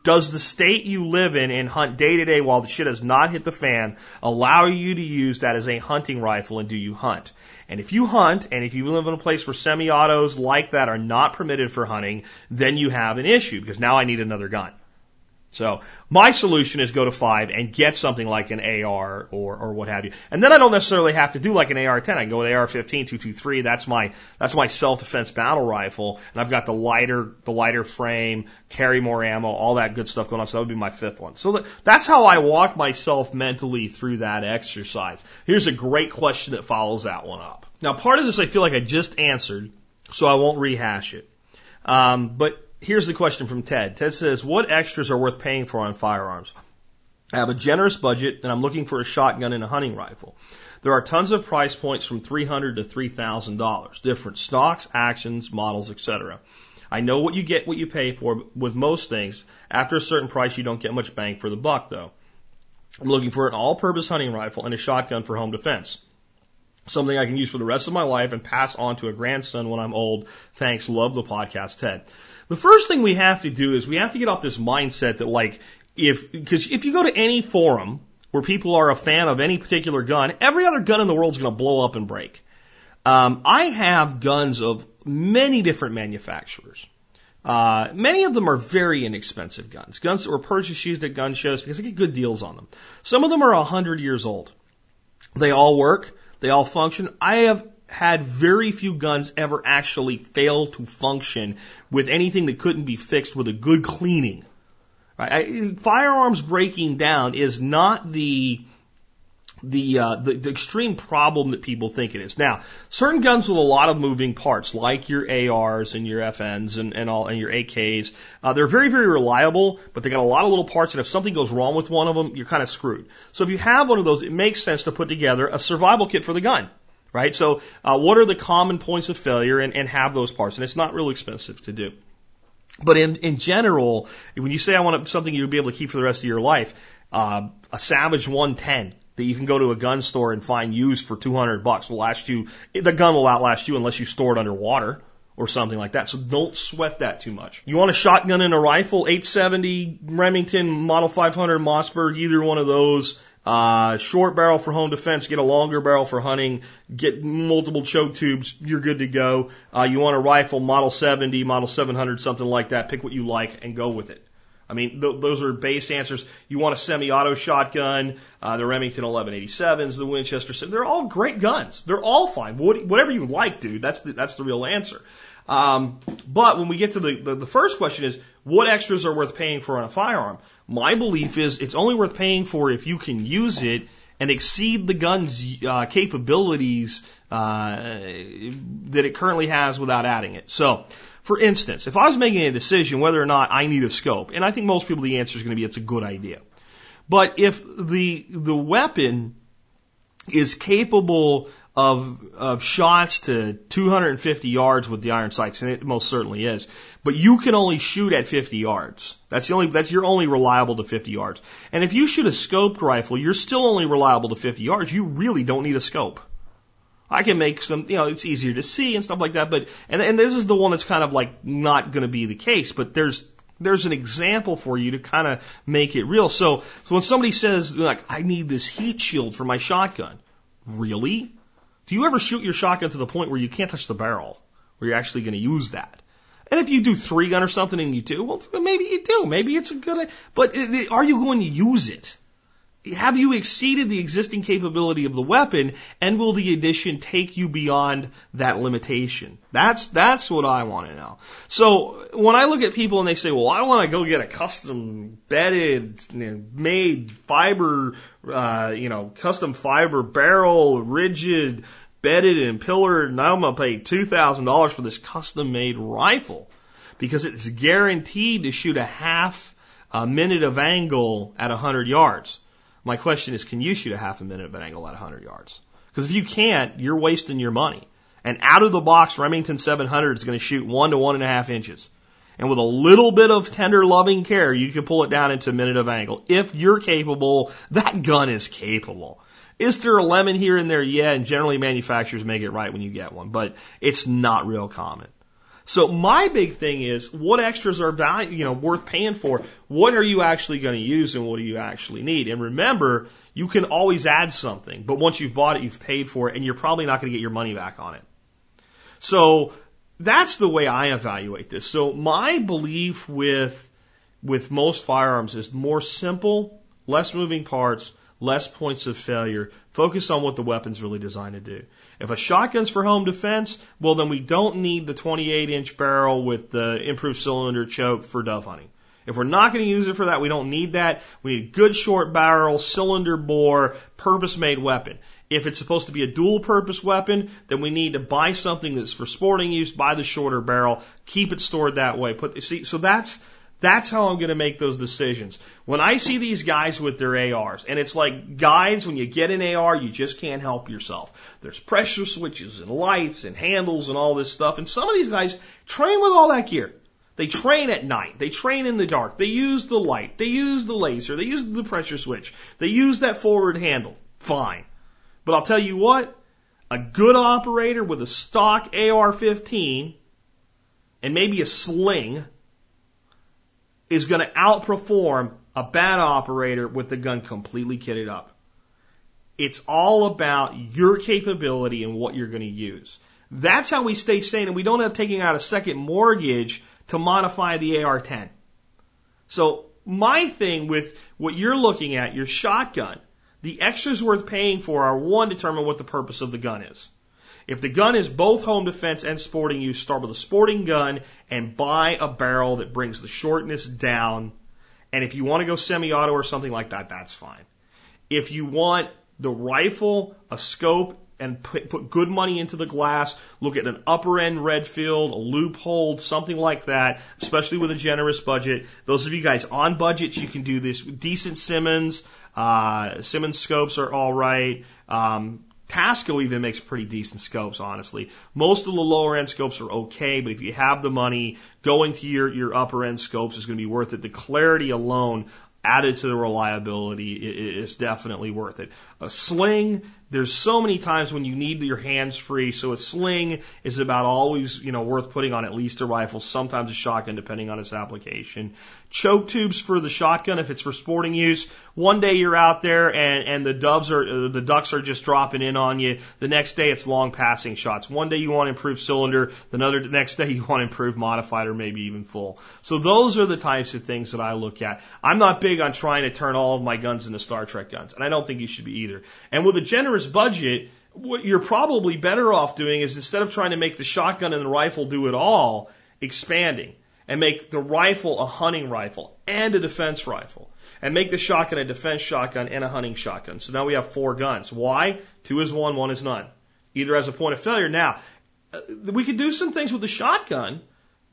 Does the state you live in and hunt day to day while the shit has not hit the fan allow you to use that as a hunting rifle and do you hunt? And if you hunt and if you live in a place where semi-autos like that are not permitted for hunting, then you have an issue because now I need another gun. So my solution is go to five and get something like an AR or, or what have you. And then I don't necessarily have to do like an AR-10. I can go with AR-15, 223. That's my, that's my self-defense battle rifle. And I've got the lighter, the lighter frame, carry more ammo, all that good stuff going on. So that would be my fifth one. So that, that's how I walk myself mentally through that exercise. Here's a great question that follows that one up. Now part of this I feel like I just answered, so I won't rehash it. Um, but Here's the question from Ted. Ted says, what extras are worth paying for on firearms? I have a generous budget and I'm looking for a shotgun and a hunting rifle. There are tons of price points from $300 to $3,000, different stocks, actions, models, etc. I know what you get what you pay for with most things. After a certain price, you don't get much bang for the buck though. I'm looking for an all-purpose hunting rifle and a shotgun for home defense. Something I can use for the rest of my life and pass on to a grandson when I'm old. Thanks. Love the podcast, Ted. The first thing we have to do is we have to get off this mindset that like, if, because if you go to any forum where people are a fan of any particular gun, every other gun in the world is going to blow up and break. Um, I have guns of many different manufacturers. Uh, many of them are very inexpensive guns, guns that were purchased used at gun shows because I get good deals on them. Some of them are a hundred years old. They all work. They all function. I have had very few guns ever actually fail to function with anything that couldn't be fixed with a good cleaning. Right? I, firearms breaking down is not the the, uh, the the extreme problem that people think it is. Now, certain guns with a lot of moving parts, like your ARs and your FNs and, and all and your AKs, uh, they're very very reliable, but they got a lot of little parts, and if something goes wrong with one of them, you're kind of screwed. So if you have one of those, it makes sense to put together a survival kit for the gun right? So, uh, what are the common points of failure and, and have those parts? And it's not real expensive to do. But in, in general, when you say I want something you'll be able to keep for the rest of your life, uh, a Savage 110 that you can go to a gun store and find used for 200 bucks will last you, the gun will outlast you unless you store it underwater or something like that. So don't sweat that too much. You want a shotgun and a rifle, 870 Remington Model 500 Mossberg, either one of those uh, short barrel for home defense, get a longer barrel for hunting, get multiple choke tubes, you're good to go. Uh, you want a rifle, model 70, model 700, something like that, pick what you like and go with it. I mean, th- those are base answers. You want a semi-auto shotgun, uh, the Remington 1187s, the Winchester, they're all great guns. They're all fine. What, whatever you like, dude, that's the, that's the real answer. Um, but when we get to the, the, the first question is, what extras are worth paying for on a firearm? My belief is it's only worth paying for if you can use it and exceed the gun's uh, capabilities uh, that it currently has without adding it. So, for instance, if I was making a decision whether or not I need a scope, and I think most people the answer is going to be it's a good idea. But if the the weapon is capable of of shots to 250 yards with the iron sights, and it most certainly is. But you can only shoot at 50 yards. That's the only that's you're only reliable to 50 yards. And if you shoot a scoped rifle, you're still only reliable to 50 yards. You really don't need a scope. I can make some, you know, it's easier to see and stuff like that. But and and this is the one that's kind of like not going to be the case. But there's there's an example for you to kind of make it real. So so when somebody says like I need this heat shield for my shotgun, really? Do you ever shoot your shotgun to the point where you can't touch the barrel, where you're actually going to use that? And if you do three gun or something and you do, well, maybe you do. Maybe it's a good, but are you going to use it? have you exceeded the existing capability of the weapon and will the addition take you beyond that limitation? That's, that's what I want to know. So when I look at people and they say, well, I want to go get a custom bedded, made fiber, uh, you know, custom fiber barrel, rigid, bedded and pillared, and I'm going to pay $2,000 for this custom made rifle because it's guaranteed to shoot a half a minute of angle at 100 yards. My question is, can you shoot a half a minute of an angle at 100 yards? Because if you can't, you're wasting your money. And out of the box, Remington 700 is going to shoot one to one and a half inches. And with a little bit of tender loving care, you can pull it down into a minute of angle. If you're capable, that gun is capable. Is there a lemon here and there? Yeah, and generally manufacturers make it right when you get one, but it's not real common. So my big thing is what extras are value, you know, worth paying for? What are you actually going to use and what do you actually need? And remember, you can always add something, but once you've bought it, you've paid for it and you're probably not going to get your money back on it. So that's the way I evaluate this. So my belief with, with most firearms is more simple, less moving parts, less points of failure. Focus on what the weapon's really designed to do. If a shotgun's for home defense, well, then we don't need the 28 inch barrel with the improved cylinder choke for dove hunting. If we're not going to use it for that, we don't need that. We need a good short barrel, cylinder bore, purpose made weapon. If it's supposed to be a dual purpose weapon, then we need to buy something that's for sporting use, buy the shorter barrel, keep it stored that way. Put see, so that's that's how I'm going to make those decisions. When I see these guys with their ARs, and it's like guys, when you get an AR, you just can't help yourself. There's pressure switches and lights and handles and all this stuff. And some of these guys train with all that gear. They train at night. They train in the dark. They use the light. They use the laser. They use the pressure switch. They use that forward handle. Fine. But I'll tell you what, a good operator with a stock AR 15 and maybe a sling is going to outperform a bad operator with the gun completely kitted up. It's all about your capability and what you're going to use. That's how we stay sane and we don't have taking out a second mortgage to modify the AR-10. So my thing with what you're looking at, your shotgun, the extras worth paying for are one, determine what the purpose of the gun is. If the gun is both home defense and sporting use, start with a sporting gun and buy a barrel that brings the shortness down. And if you want to go semi-auto or something like that, that's fine. If you want the rifle, a scope, and put, put good money into the glass, look at an upper end Redfield, a Leupold, something like that, especially with a generous budget. Those of you guys on budgets, you can do this. Decent Simmons, uh, Simmons scopes are all right. Um, Tasco even makes pretty decent scopes, honestly. Most of the lower end scopes are okay, but if you have the money, going to your, your upper end scopes is going to be worth it. The clarity alone added to the reliability is definitely worth it. A sling, there's so many times when you need your hands free. So a sling is about always, you know, worth putting on at least a rifle, sometimes a shotgun, depending on its application. Choke tubes for the shotgun if it's for sporting use. One day you're out there and, and the doves are, uh, the ducks are just dropping in on you. The next day it's long passing shots. One day you want to improve cylinder. The other next day <laughs> you want to improve modified or maybe even full. So those are the types of things that I look at. I'm not big on trying to turn all of my guns into Star Trek guns, and I don't think you should be either. And with a generous budget, what you're probably better off doing is instead of trying to make the shotgun and the rifle do it all, expanding and make the rifle a hunting rifle and a defense rifle and make the shotgun a defense shotgun and a hunting shotgun. So now we have four guns. Why? Two is one, one is none. Either as a point of failure. Now, uh, we could do some things with the shotgun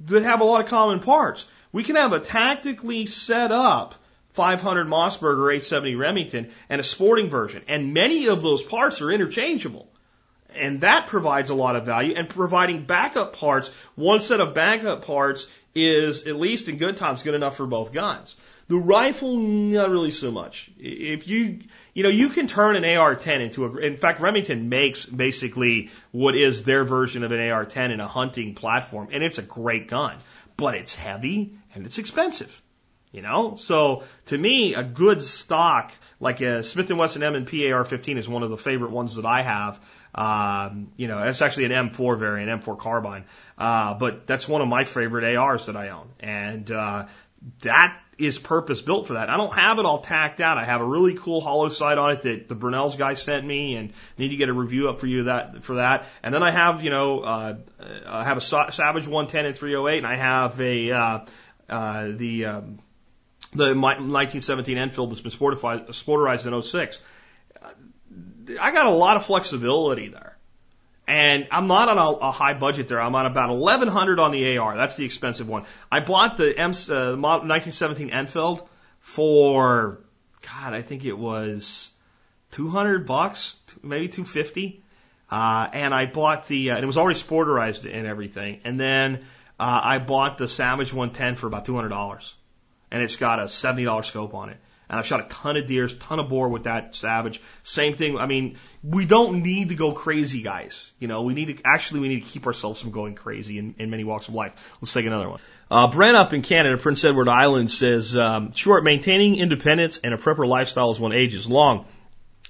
that have a lot of common parts. We can have a tactically set up 500 Mossberg 870 Remington and a sporting version. And many of those parts are interchangeable. And that provides a lot of value. And providing backup parts, one set of backup parts is, at least in good times, good enough for both guns. The rifle, not really so much. If you, you know, you can turn an AR-10 into a, in fact, Remington makes basically what is their version of an AR-10 in a hunting platform, and it's a great gun, but it's heavy and it's expensive. You know, so to me, a good stock like a Smith and Wesson M&P AR-15 is one of the favorite ones that I have. Um, you know, it's actually an M4 variant, M4 carbine, uh, but that's one of my favorite ARs that I own, and uh, that is purpose built for that. I don't have it all tacked out. I have a really cool hollow sight on it that the Brunel's guy sent me, and need to get a review up for you that for that. And then I have, you know, uh, I have a Savage 110 and 308, and I have a uh, uh, the um, the 1917 Enfield that's been sporterized in 06. I got a lot of flexibility there. And I'm not on a, a high budget there. I'm on about 1100 on the AR. That's the expensive one. I bought the M, uh, 1917 Enfield for, God, I think it was 200 bucks, maybe 250. Uh, and I bought the, uh, and it was already sporterized and everything. And then, uh, I bought the Savage 110 for about $200 and it's got a $70 scope on it. And I've shot a ton of deers, ton of boar with that Savage. Same thing. I mean, we don't need to go crazy, guys. You know, we need to, actually, we need to keep ourselves from going crazy in, in many walks of life. Let's take another one. Uh, Brent up in Canada, Prince Edward Island says, um, short, maintaining independence and a prepper lifestyle as one ages. Long.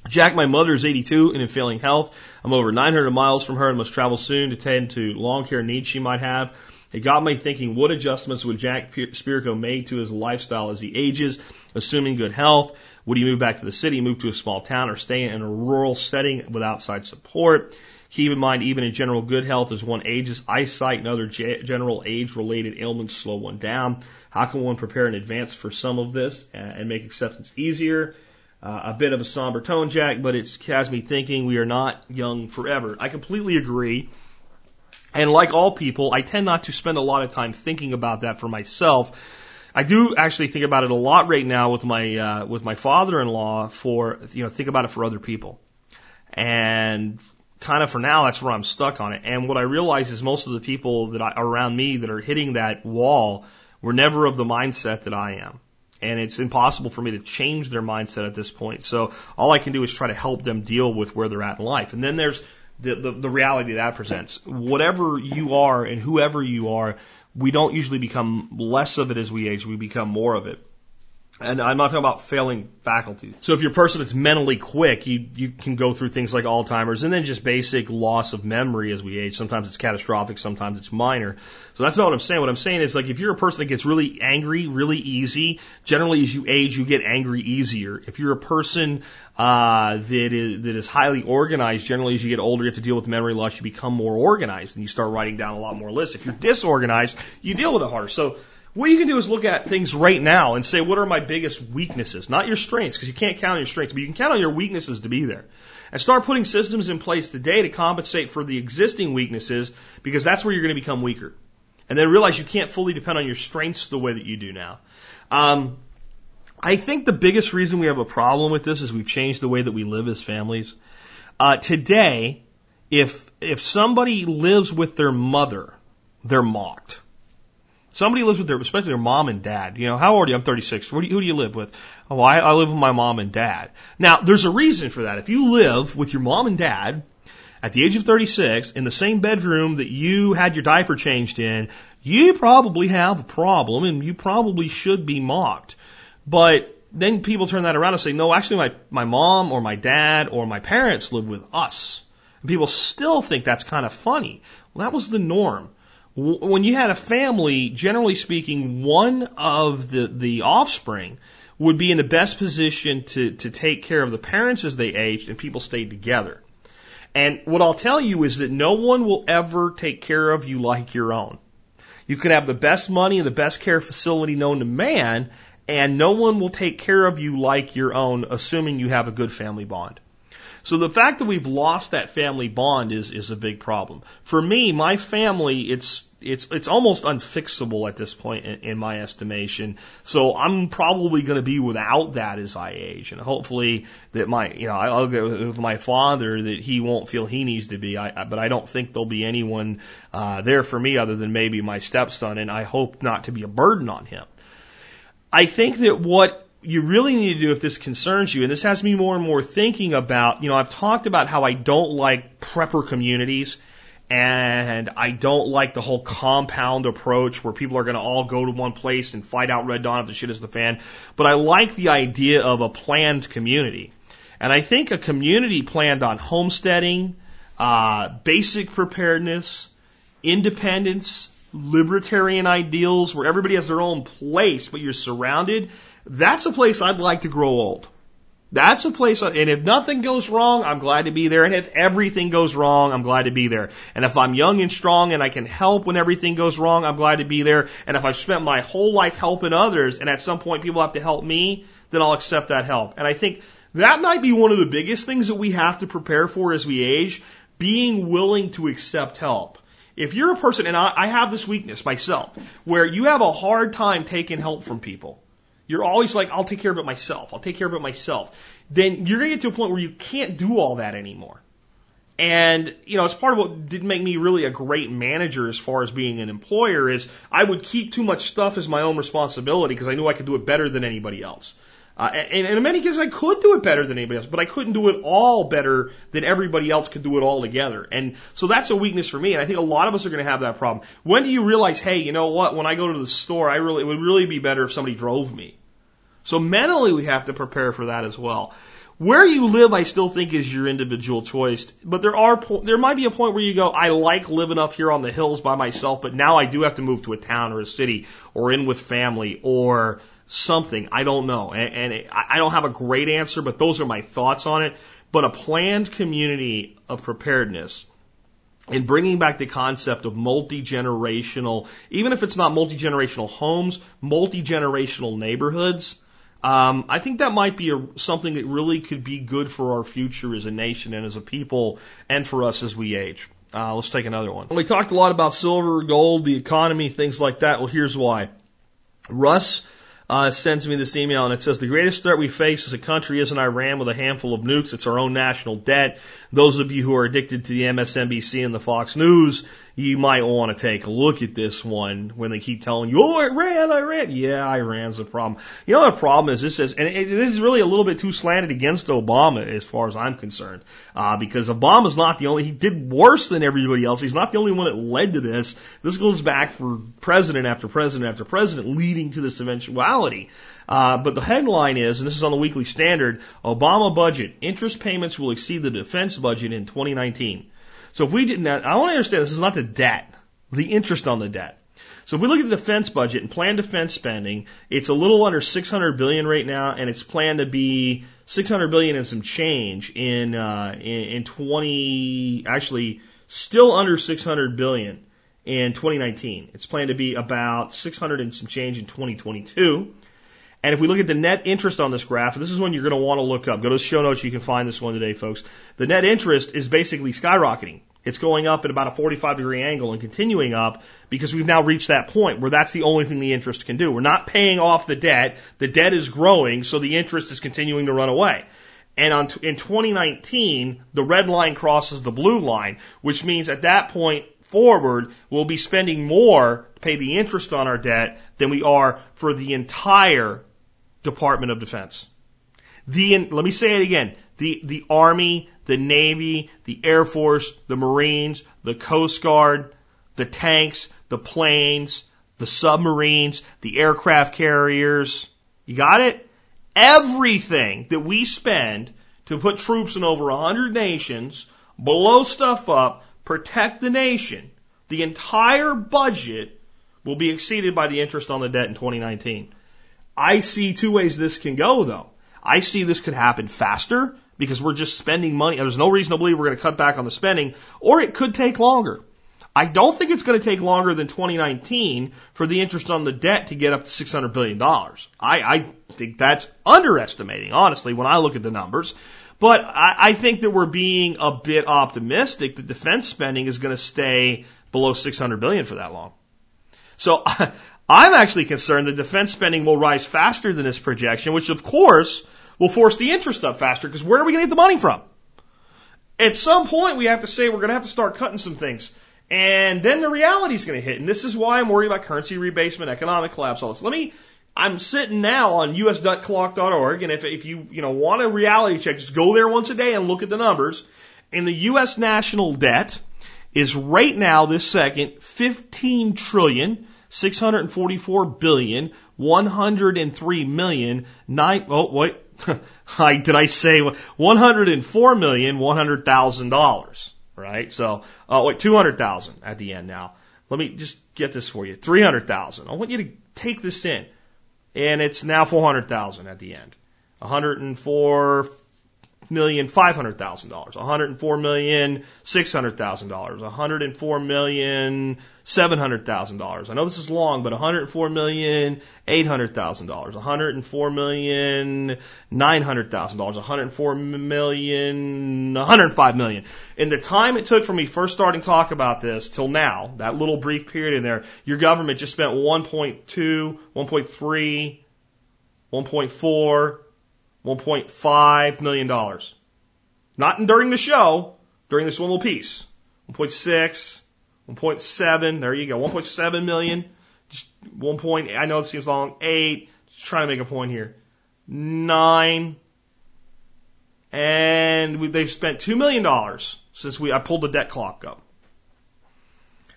Jack, my mother is 82 and in failing health. I'm over 900 miles from her and must travel soon to tend to long care needs she might have. It got me thinking, what adjustments would Jack Spirko make to his lifestyle as he ages, assuming good health? Would he move back to the city, move to a small town, or stay in a rural setting with outside support? Keep in mind, even in general good health, as one ages, eyesight and other general age-related ailments slow one down. How can one prepare in advance for some of this and make acceptance easier? Uh, a bit of a somber tone, Jack, but it has me thinking we are not young forever. I completely agree. And like all people, I tend not to spend a lot of time thinking about that for myself. I do actually think about it a lot right now with my uh, with my father-in-law for you know think about it for other people, and kind of for now that's where I'm stuck on it. And what I realize is most of the people that I, around me that are hitting that wall were never of the mindset that I am, and it's impossible for me to change their mindset at this point. So all I can do is try to help them deal with where they're at in life. And then there's the, the, the reality that presents. Whatever you are and whoever you are, we don't usually become less of it as we age, we become more of it. And I'm not talking about failing faculty. So if you're a person that's mentally quick, you, you can go through things like Alzheimer's and then just basic loss of memory as we age. Sometimes it's catastrophic, sometimes it's minor. So that's not what I'm saying. What I'm saying is like if you're a person that gets really angry really easy, generally as you age, you get angry easier. If you're a person uh, that is that is highly organized, generally as you get older, you have to deal with memory loss. You become more organized and you start writing down a lot more lists. If you're disorganized, you deal with it harder. So what you can do is look at things right now and say, what are my biggest weaknesses? Not your strengths, because you can't count on your strengths, but you can count on your weaknesses to be there. And start putting systems in place today to compensate for the existing weaknesses, because that's where you're going to become weaker. And then realize you can't fully depend on your strengths the way that you do now. Um, I think the biggest reason we have a problem with this is we've changed the way that we live as families. Uh, today, if if somebody lives with their mother, they're mocked. Somebody lives with their, especially their mom and dad. You know, how old are you? I'm 36. Where do you, who do you live with? Oh, I, I live with my mom and dad. Now, there's a reason for that. If you live with your mom and dad at the age of 36 in the same bedroom that you had your diaper changed in, you probably have a problem and you probably should be mocked. But then people turn that around and say, no, actually my, my mom or my dad or my parents live with us. And people still think that's kind of funny. Well, that was the norm. When you had a family, generally speaking, one of the, the offspring would be in the best position to, to take care of the parents as they aged and people stayed together. And what I'll tell you is that no one will ever take care of you like your own. You can have the best money and the best care facility known to man, and no one will take care of you like your own, assuming you have a good family bond. So the fact that we've lost that family bond is is a big problem. For me, my family, it's it's it's almost unfixable at this point in, in my estimation. So I'm probably going to be without that as I age, and hopefully that my you know I'll go with my father that he won't feel he needs to be. I, but I don't think there'll be anyone uh, there for me other than maybe my stepson, and I hope not to be a burden on him. I think that what you really need to do if this concerns you, and this has me more and more thinking about, you know, I've talked about how I don't like prepper communities and I don't like the whole compound approach where people are going to all go to one place and fight out Red Dawn if the shit is the fan. But I like the idea of a planned community. And I think a community planned on homesteading, uh, basic preparedness, independence, libertarian ideals where everybody has their own place, but you're surrounded that's a place I'd like to grow old. That's a place, and if nothing goes wrong, I'm glad to be there. And if everything goes wrong, I'm glad to be there. And if I'm young and strong and I can help when everything goes wrong, I'm glad to be there. And if I've spent my whole life helping others and at some point people have to help me, then I'll accept that help. And I think that might be one of the biggest things that we have to prepare for as we age, being willing to accept help. If you're a person, and I, I have this weakness myself, where you have a hard time taking help from people you're always like, I'll take care of it myself. I'll take care of it myself. Then you're going to get to a point where you can't do all that anymore. And, you know, it's part of what didn't make me really a great manager as far as being an employer is I would keep too much stuff as my own responsibility because I knew I could do it better than anybody else. Uh, and, and in many cases, I could do it better than anybody else, but I couldn't do it all better than everybody else could do it all together. And so that's a weakness for me. And I think a lot of us are going to have that problem. When do you realize, hey, you know what? When I go to the store, I really, it would really be better if somebody drove me. So mentally, we have to prepare for that as well. Where you live, I still think is your individual choice, but there are po- there might be a point where you go, I like living up here on the hills by myself, but now I do have to move to a town or a city or in with family or something. I don't know. And, and I don't have a great answer, but those are my thoughts on it. But a planned community of preparedness and bringing back the concept of multi-generational, even if it's not multi-generational homes, multi-generational neighborhoods, um, I think that might be a, something that really could be good for our future as a nation and as a people and for us as we age. Uh, let's take another one. We talked a lot about silver, gold, the economy, things like that. Well, here's why. Russ uh, sends me this email and it says the greatest threat we face as a country isn't Iran with a handful of nukes. It's our own national debt. Those of you who are addicted to the MSNBC and the Fox News, you might want to take a look at this one when they keep telling you, oh, Iran, Iran. Yeah, Iran's the problem. You know, the problem is this is, and it is really a little bit too slanted against Obama as far as I'm concerned, uh, because Obama's not the only, he did worse than everybody else. He's not the only one that led to this. This goes back for president after president after president leading to this eventuality. Uh, but the headline is, and this is on the Weekly Standard, Obama budget, interest payments will exceed the defense budget in 2019. So if we didn't, I want to understand this is not the debt, the interest on the debt. So if we look at the defense budget and planned defense spending, it's a little under 600 billion right now, and it's planned to be 600 billion and some change in uh, in, in 20, actually still under 600 billion in 2019. It's planned to be about 600 and some change in 2022. And if we look at the net interest on this graph, this is one you're going to want to look up. Go to the show notes. You can find this one today, folks. The net interest is basically skyrocketing. It's going up at about a 45 degree angle and continuing up because we've now reached that point where that's the only thing the interest can do. We're not paying off the debt. The debt is growing, so the interest is continuing to run away. And on, in 2019, the red line crosses the blue line, which means at that point, forward, we'll be spending more to pay the interest on our debt than we are for the entire Department of Defense. The, let me say it again. The, the Army, the Navy, the Air Force, the Marines, the Coast Guard, the tanks, the planes, the submarines, the aircraft carriers. You got it? Everything that we spend to put troops in over 100 nations, blow stuff up, protect the nation, the entire budget will be exceeded by the interest on the debt in 2019. I see two ways this can go though. I see this could happen faster because we're just spending money. There's no reason to believe we're going to cut back on the spending, or it could take longer. I don't think it's going to take longer than 2019 for the interest on the debt to get up to $600 billion. I, I think that's underestimating, honestly, when I look at the numbers. But I, I think that we're being a bit optimistic that defense spending is going to stay below 600 billion for that long. So <laughs> I'm actually concerned that defense spending will rise faster than this projection, which of course will force the interest up faster because where are we going to get the money from? At some point, we have to say we're going to have to start cutting some things. And then the reality is going to hit. And this is why I'm worried about currency rebasement, economic collapse, all this. Let me, I'm sitting now on us.clock.org. And if, if you, you know, want a reality check, just go there once a day and look at the numbers. And the U.S. national debt is right now, this second, 15 trillion, 644 billion, 103 million, nine, oh, wait, <laughs> I, did I say 104 million, 100 thousand dollars? right? So, oh wait, 200,000 at the end now. Let me just get this for you. 300,000. I want you to take this in. And it's now 400,000 at the end. 104 million five hundred thousand dollars, one hundred and four million six hundred thousand dollars, one hundred and four million seven hundred thousand dollars. I know this is long, but one hundred and four million eight hundred thousand dollars, one hundred and four million nine hundred thousand dollars, one hundred and four million one hundred five million. In the time it took for me first starting talk about this till now, that little brief period in there, your government just spent 1.2, 1.3, 1.4 $1.5 million. Not during the show, during this one little piece. 1.6, 1.7, there you go, 1.7 million. Just one point, I know it seems long, eight, just trying to make a point here. Nine, and we, they've spent $2 million since we, I pulled the debt clock up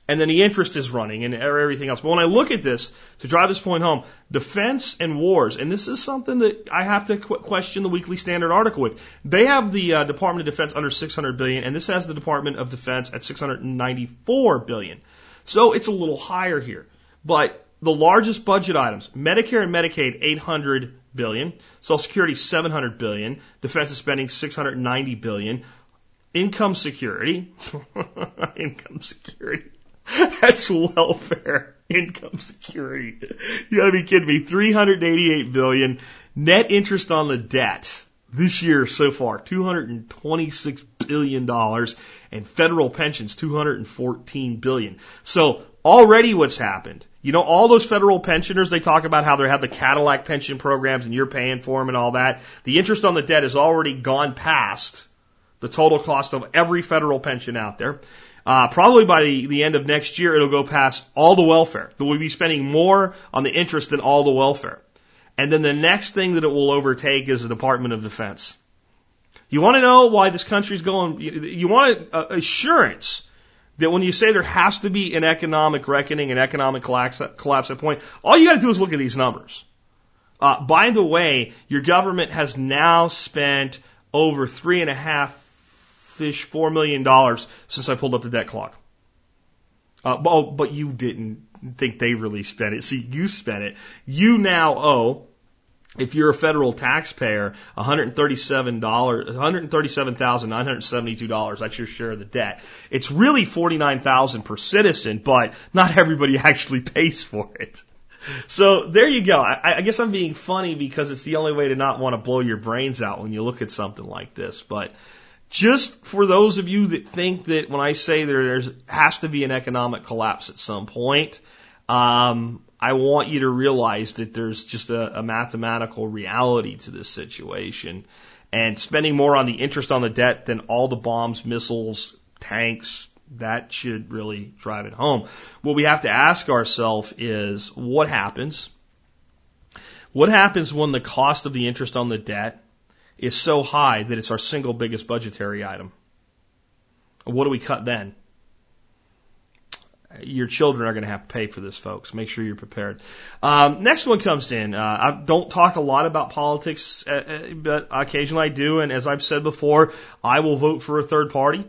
and then the interest is running and everything else. But when I look at this, to drive this point home, defense and wars, and this is something that I have to qu- question the Weekly Standard article with. They have the uh, Department of Defense under 600 billion, and this has the Department of Defense at 694 billion. So it's a little higher here. But the largest budget items, Medicare and Medicaid, 800 billion, Social Security, 700 billion, defense spending, 690 billion, income security, <laughs> income security, <laughs> That's welfare income security. You gotta be kidding me. 388 billion net interest on the debt this year so far, 226 billion dollars and federal pensions 214 billion. So already what's happened? You know, all those federal pensioners, they talk about how they have the Cadillac pension programs and you're paying for them and all that. The interest on the debt has already gone past the total cost of every federal pension out there. Uh, probably by the, the end of next year, it'll go past all the welfare. We'll be spending more on the interest than all the welfare. And then the next thing that it will overtake is the Department of Defense. You want to know why this country's going, you, want assurance that when you say there has to be an economic reckoning, an economic collapse, collapse at point, all you got to do is look at these numbers. Uh, by the way, your government has now spent over three and a half fish four million dollars since I pulled up the debt clock. Uh, but, oh, but you didn't think they really spent it. See, you spent it. You now owe, if you're a federal taxpayer, $137, $137,972. That's your share of the debt. It's really 49,000 per citizen, but not everybody <laughs> actually pays for it. So there you go. I, I guess I'm being funny because it's the only way to not want to blow your brains out when you look at something like this. But just for those of you that think that when I say there has to be an economic collapse at some point, um, I want you to realize that there's just a, a mathematical reality to this situation. And spending more on the interest on the debt than all the bombs, missiles, tanks, That should really drive it home. What we have to ask ourselves is what happens? What happens when the cost of the interest on the debt is so high that it's our single biggest budgetary item? What do we cut then? Your children are going to have to pay for this, folks. Make sure you're prepared. Um, next one comes in. Uh, I don't talk a lot about politics, uh, uh, but occasionally I do. And as I've said before, I will vote for a third party.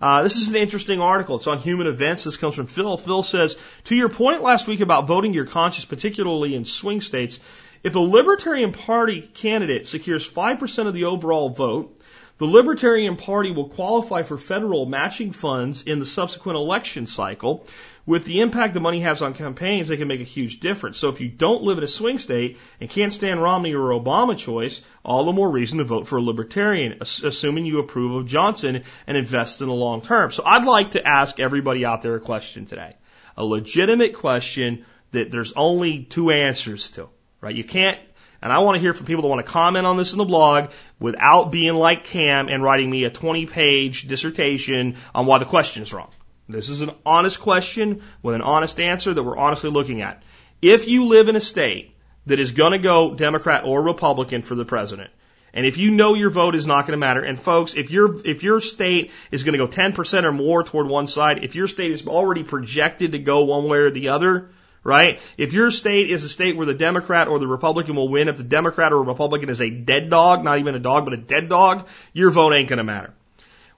Uh, this is an interesting article. It's on human events. This comes from Phil. Phil says, to your point last week about voting your conscience, particularly in swing states, if a Libertarian Party candidate secures 5% of the overall vote, the Libertarian Party will qualify for federal matching funds in the subsequent election cycle. With the impact the money has on campaigns, they can make a huge difference. So if you don't live in a swing state and can't stand Romney or Obama choice, all the more reason to vote for a Libertarian, assuming you approve of Johnson and invest in the long term. So I'd like to ask everybody out there a question today. A legitimate question that there's only two answers to, right? You can't and I want to hear from people that want to comment on this in the blog without being like Cam and writing me a 20 page dissertation on why the question is wrong. This is an honest question with an honest answer that we're honestly looking at. If you live in a state that is going to go Democrat or Republican for the president, and if you know your vote is not going to matter, and folks, if your if your state is going to go 10% or more toward one side, if your state is already projected to go one way or the other, right? If your state is a state where the Democrat or the Republican will win, if the Democrat or Republican is a dead dog, not even a dog, but a dead dog, your vote ain't going to matter.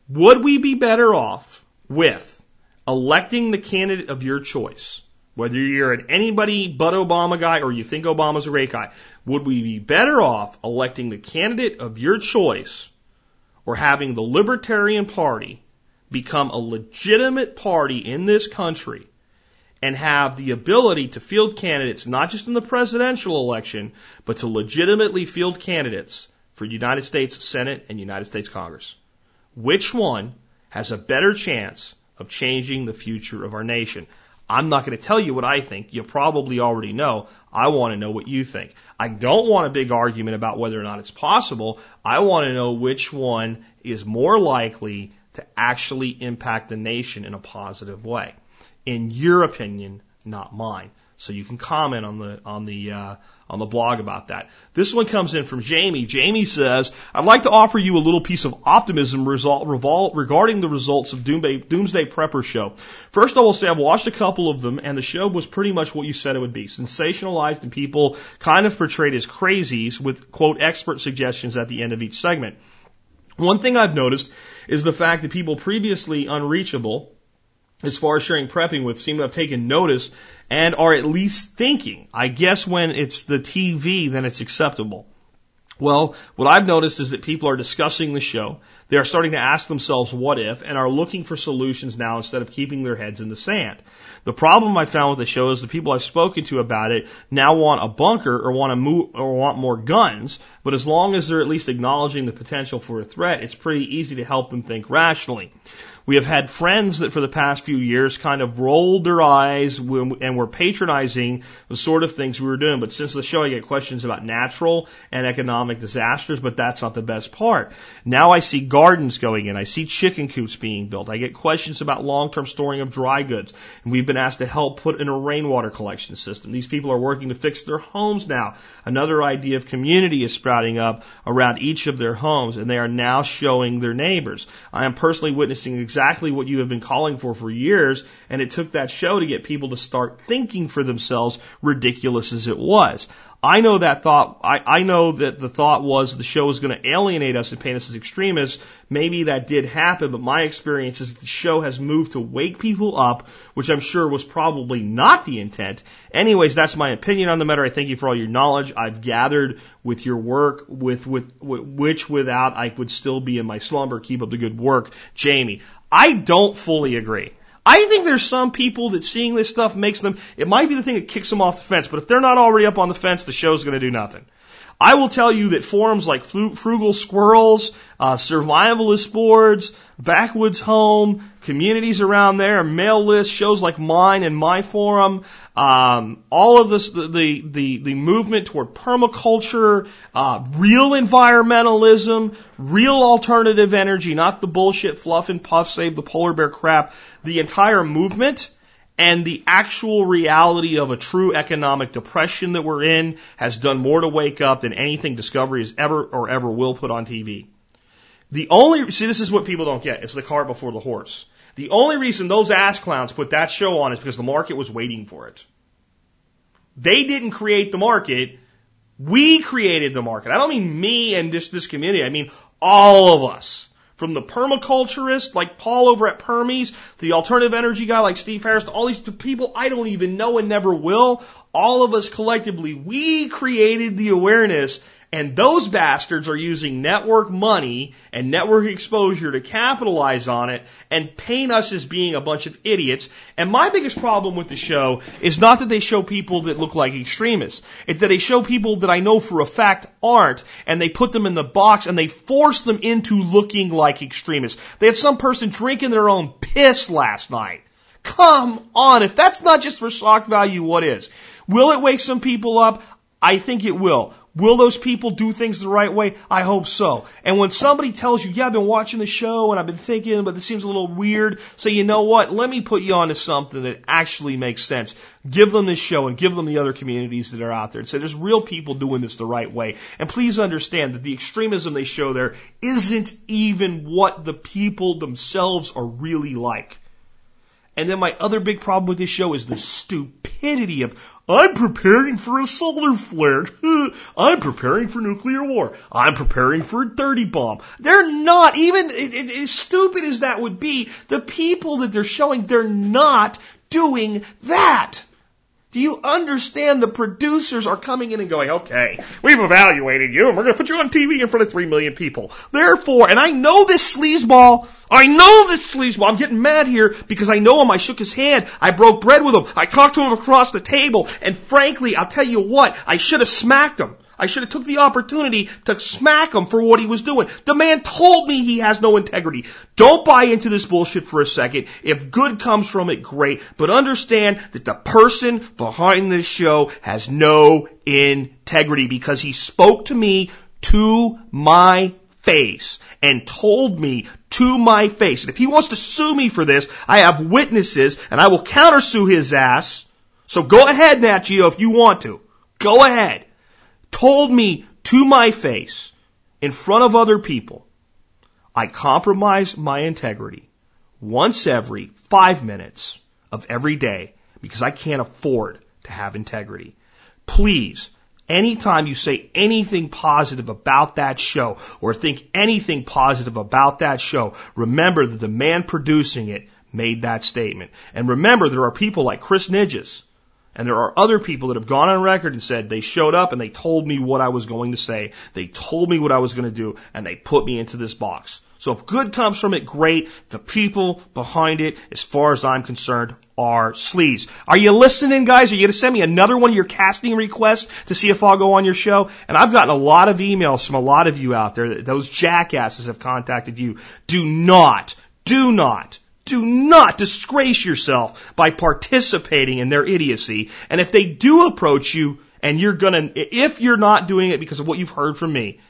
Would we be better off with electing the candidate of your choice? Whether you're an anybody but Obama guy or you think Obama's a great guy, would we be better off electing the candidate of your choice or having the Libertarian Party become a legitimate party in this country and have the ability to field candidates, not just in the presidential election, but to legitimately field candidates for United States Senate and United States Congress. Which one has a better chance of changing the future of our nation? I'm not going to tell you what I think. You probably already know. I want to know what you think. I don't want a big argument about whether or not it's possible. I want to know which one is more likely to actually impact the nation in a positive way in your opinion, not mine. So you can comment on the on the uh, on the blog about that. This one comes in from Jamie. Jamie says, "I'd like to offer you a little piece of optimism result, revol, regarding the results of Doomsday, Doomsday Prepper show. First, I will say I've watched a couple of them, and the show was pretty much what you said it would be: sensationalized and people kind of portrayed as crazies with quote expert suggestions at the end of each segment. One thing I've noticed is the fact that people previously unreachable." As far as sharing prepping with seem to have taken notice and are at least thinking. I guess when it's the TV, then it's acceptable. Well, what I've noticed is that people are discussing the show. They are starting to ask themselves what if and are looking for solutions now instead of keeping their heads in the sand. The problem I found with the show is the people I've spoken to about it now want a bunker or want to move or want more guns, but as long as they're at least acknowledging the potential for a threat, it's pretty easy to help them think rationally. We have had friends that for the past few years kind of rolled their eyes and were patronizing the sort of things we were doing. But since the show, I get questions about natural and economic disasters, but that's not the best part. Now I see gardens going in. I see chicken coops being built. I get questions about long-term storing of dry goods. And we've been asked to help put in a rainwater collection system. These people are working to fix their homes now. Another idea of community is sprouting up around each of their homes, and they are now showing their neighbors. I am personally witnessing exactly what you have been calling for for years, and it took that show to get people to start thinking for themselves, ridiculous as it was. I know that thought, I, I know that the thought was the show was going to alienate us and paint us as extremists. Maybe that did happen, but my experience is that the show has moved to wake people up, which I'm sure was probably not the intent. Anyways, that's my opinion on the matter. I thank you for all your knowledge I've gathered with your work, with, with, with which without I would still be in my slumber. Keep up the good work, Jamie. I don't fully agree. I think there's some people that seeing this stuff makes them, it might be the thing that kicks them off the fence, but if they're not already up on the fence, the show's going to do nothing. I will tell you that forums like Frugal Squirrels, uh, Survivalist Boards, Backwoods Home, communities around there, mail lists, shows like mine and my forum, um, all of this, the, the, the, movement toward permaculture, uh, real environmentalism, real alternative energy, not the bullshit fluff and puff save the polar bear crap, the entire movement and the actual reality of a true economic depression that we're in has done more to wake up than anything Discovery has ever or ever will put on TV. The only, see, this is what people don't get. It's the cart before the horse. The only reason those ass clowns put that show on is because the market was waiting for it. They didn't create the market. We created the market. I don't mean me and this, this community. I mean all of us. From the permaculturist like Paul over at Permies, the alternative energy guy like Steve Harris, to all these people I don't even know and never will, all of us collectively, we created the awareness and those bastards are using network money and network exposure to capitalize on it and paint us as being a bunch of idiots. And my biggest problem with the show is not that they show people that look like extremists. It's that they show people that I know for a fact aren't and they put them in the box and they force them into looking like extremists. They had some person drinking their own piss last night. Come on. If that's not just for shock value, what is? Will it wake some people up? I think it will. Will those people do things the right way? I hope so. And when somebody tells you, yeah, I've been watching the show and I've been thinking, but this seems a little weird, say, you know what? Let me put you onto something that actually makes sense. Give them this show and give them the other communities that are out there and say, there's real people doing this the right way. And please understand that the extremism they show there isn't even what the people themselves are really like. And then my other big problem with this show is the stupidity of, I'm preparing for a solar flare. <laughs> I'm preparing for nuclear war. I'm preparing for a dirty bomb. They're not, even it, it, as stupid as that would be, the people that they're showing, they're not doing that. Do you understand the producers are coming in and going, okay, we've evaluated you and we're going to put you on TV in front of three million people. Therefore, and I know this sleazeball, I know this sleazeball, I'm getting mad here because I know him, I shook his hand, I broke bread with him, I talked to him across the table, and frankly, I'll tell you what, I should have smacked him. I should have took the opportunity to smack him for what he was doing. The man told me he has no integrity. Don't buy into this bullshit for a second. If good comes from it, great. But understand that the person behind this show has no integrity because he spoke to me to my face and told me to my face. And if he wants to sue me for this, I have witnesses and I will countersue his ass. So go ahead, Nat Geo, if you want to. Go ahead told me to my face in front of other people, I compromise my integrity once every five minutes of every day because I can't afford to have integrity. Please, anytime you say anything positive about that show or think anything positive about that show, remember that the man producing it made that statement. And remember, there are people like Chris Nidges and there are other people that have gone on record and said they showed up and they told me what I was going to say. They told me what I was going to do and they put me into this box. So if good comes from it, great. The people behind it, as far as I'm concerned, are sleaze. Are you listening, guys? Are you going to send me another one of your casting requests to see if I'll go on your show? And I've gotten a lot of emails from a lot of you out there. Those jackasses have contacted you. Do not, do not do not disgrace yourself by participating in their idiocy. And if they do approach you and you're gonna, if you're not doing it because of what you've heard from me,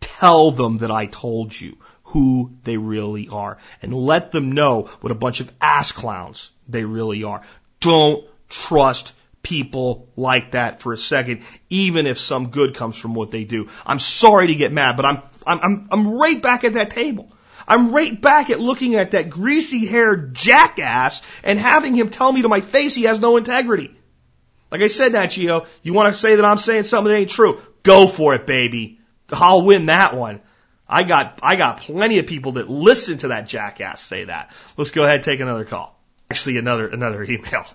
tell them that I told you who they really are and let them know what a bunch of ass clowns they really are. Don't trust people like that for a second, even if some good comes from what they do. I'm sorry to get mad, but I'm, I'm, I'm right back at that table. I'm right back at looking at that greasy haired jackass and having him tell me to my face he has no integrity. Like I said, Nat Geo, you want to say that I'm saying something that ain't true? Go for it, baby. I'll win that one. I got, I got plenty of people that listen to that jackass say that. Let's go ahead and take another call. Actually, another, another email.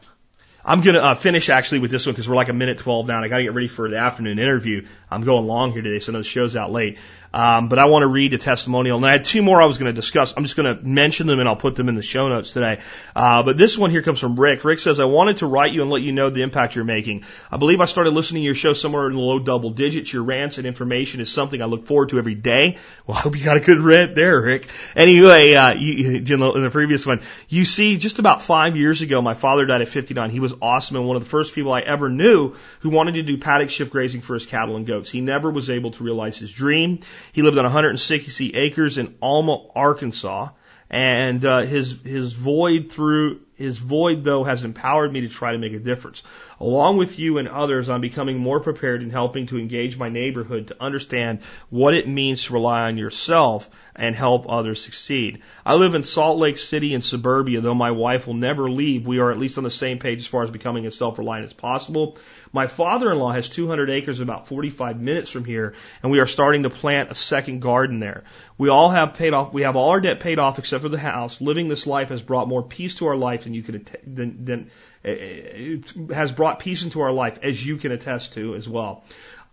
I'm going to uh, finish actually with this one because we're like a minute 12 now. And I got to get ready for the afternoon interview. I'm going long here today, so I know the show's out late. Um, but I want to read a testimonial. And I had two more I was going to discuss. I'm just going to mention them and I'll put them in the show notes today. Uh, but this one here comes from Rick. Rick says, I wanted to write you and let you know the impact you're making. I believe I started listening to your show somewhere in the low double digits. Your rants and information is something I look forward to every day. Well, I hope you got a good rant there, Rick. Anyway, uh, you, in the previous one, you see, just about five years ago, my father died at 59. He was awesome and one of the first people I ever knew who wanted to do paddock shift grazing for his cattle and goats. He never was able to realize his dream. He lived on 160 acres in Alma, Arkansas, and uh, his his void through his void though has empowered me to try to make a difference. Along with you and others, I'm becoming more prepared in helping to engage my neighborhood to understand what it means to rely on yourself and help others succeed. I live in Salt Lake City in suburbia, though my wife will never leave. We are at least on the same page as far as becoming as self-reliant as possible. My father-in-law has 200 acres about 45 minutes from here, and we are starting to plant a second garden there. We all have paid off, we have all our debt paid off except for the house. Living this life has brought more peace to our life than you could, than, than, uh, has brought peace into our life, as you can attest to as well.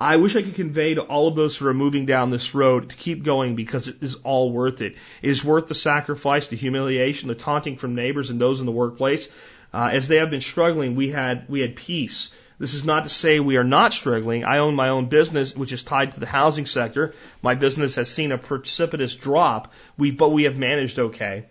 I wish I could convey to all of those who are moving down this road to keep going because it is all worth it. It is worth the sacrifice, the humiliation, the taunting from neighbors and those in the workplace. Uh, as they have been struggling, we had we had peace. This is not to say we are not struggling. I own my own business, which is tied to the housing sector. My business has seen a precipitous drop, we, but we have managed okay.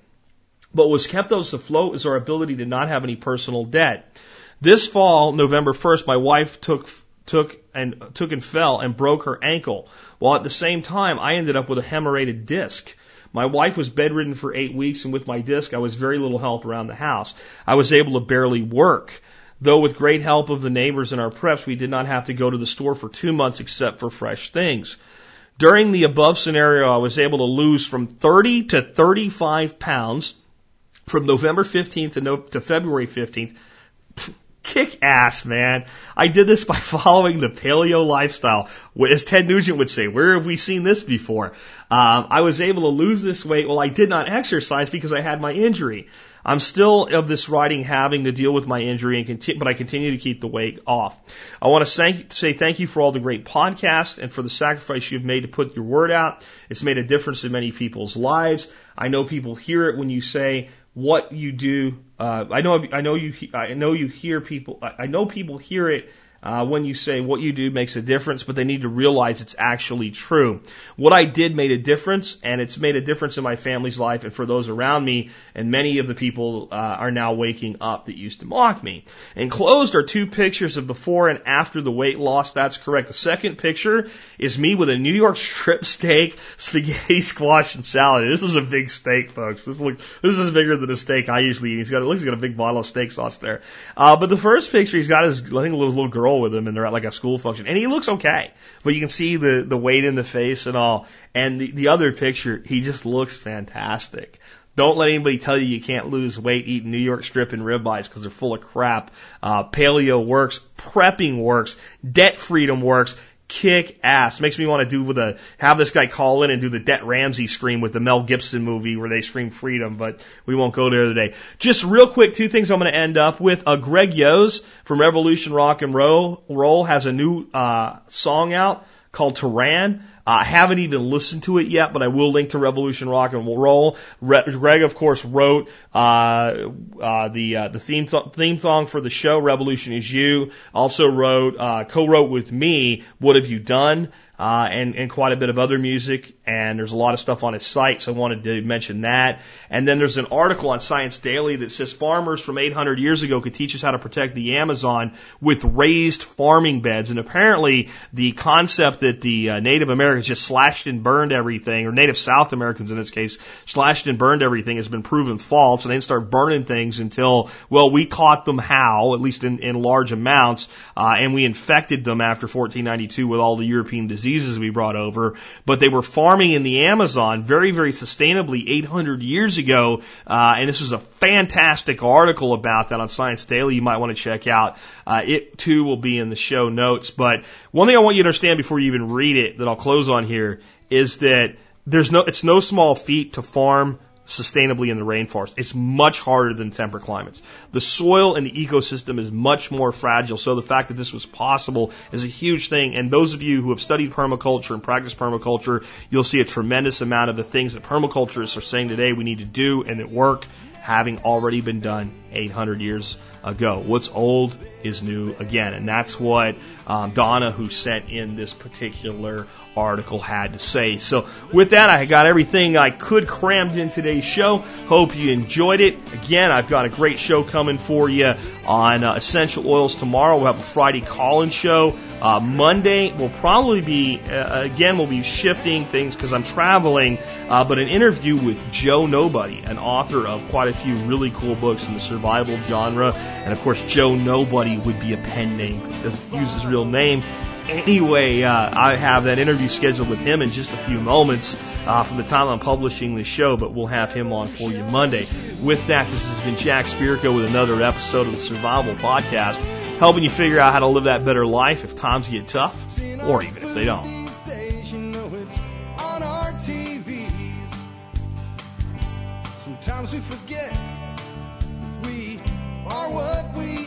But what's kept us afloat is our ability to not have any personal debt. This fall, November 1st, my wife took took and took and fell and broke her ankle. While at the same time, I ended up with a hemorrhagic disc. My wife was bedridden for eight weeks, and with my disc, I was very little help around the house. I was able to barely work. Though with great help of the neighbors and our preps, we did not have to go to the store for two months except for fresh things. During the above scenario, I was able to lose from 30 to 35 pounds from November 15th to, no, to February 15th. Kick ass, man. I did this by <laughs> following the paleo lifestyle. As Ted Nugent would say, where have we seen this before? Um, I was able to lose this weight while I did not exercise because I had my injury. I'm still of this riding having to deal with my injury, and conti- but I continue to keep the weight off. I want to say, say thank you for all the great podcasts and for the sacrifice you've made to put your word out. It's made a difference in many people's lives. I know people hear it when you say what you do. Uh, I know, I know you, I know you hear people, I know people hear it uh, when you say what you do makes a difference, but they need to realize it's actually true. What I did made a difference, and it's made a difference in my family's life and for those around me, and many of the people uh, are now waking up that used to mock me. Enclosed are two pictures of before and after the weight loss. That's correct. The second picture is me with a New York strip steak, spaghetti, squash, and salad. This is a big steak, folks. This looks, this is bigger than a steak I usually eat. He's got, it looks like he's got a big bottle of steak sauce there. Uh, but the first picture, he's got his, I think, a little, little girl with him and they're at like a school function and he looks okay, but you can see the, the weight in the face and all. And the, the other picture, he just looks fantastic. Don't let anybody tell you you can't lose weight eating New York strip and ribeyes because they're full of crap. Uh, paleo works, prepping works, debt freedom works, kick ass. Makes me want to do with a have this guy call in and do the Dave Ramsey scream with the Mel Gibson movie where they scream freedom, but we won't go there today. Just real quick, two things I'm going to end up with. Uh, Greg Yos from Revolution Rock and Roll, Roll has a new uh, song out called Tehran. I haven't even listened to it yet, but I will link to Revolution Rock and Roll. Re- Greg, of course, wrote uh, uh, the uh, the theme th- theme song for the show. Revolution is you. Also wrote uh, co-wrote with me. What have you done? uh, and, and quite a bit of other music. And there's a lot of stuff on his site, so I wanted to mention that. And then there's an article on Science Daily that says farmers from 800 years ago could teach us how to protect the Amazon with raised farming beds. And apparently, the concept that the uh, Native Americans just slashed and burned everything, or Native South Americans in this case, slashed and burned everything, has been proven false. And they didn't start burning things until, well, we taught them how, at least in, in large amounts, uh, and we infected them after 1492 with all the European diseases we brought over, but they were farming in the Amazon very, very sustainably 800 years ago. Uh, and this is a fantastic article about that on Science Daily. You might want to check out. Uh, it too will be in the show notes. But one thing I want you to understand before you even read it that I'll close on here is that there's no, it's no small feat to farm sustainably in the rainforest. It's much harder than temperate climates. The soil and the ecosystem is much more fragile. So the fact that this was possible is a huge thing. And those of you who have studied permaculture and practiced permaculture, you'll see a tremendous amount of the things that permaculturists are saying today we need to do and that work having already been done 800 years ago. What's old is new again. And that's what um, Donna, who sent in this particular article, had to say. So, with that, I got everything I could crammed in today's show. Hope you enjoyed it. Again, I've got a great show coming for you on uh, essential oils tomorrow. We'll have a Friday call-in show. Uh, Monday will probably be, uh, again, we'll be shifting things because I'm traveling, uh, but an interview with Joe Nobody, an author of quite a few really cool books in the survival genre. And of course, Joe Nobody would be a pen name because he doesn't use his real name. Anyway, uh, I have that interview scheduled with him in just a few moments uh, from the time I'm publishing the show, but we'll have him on for you Monday. With that, this has been Jack Spirko with another episode of the Survival Podcast, helping you figure out how to live that better life if times get tough, or even if they don't. Sometimes we forget we are what we.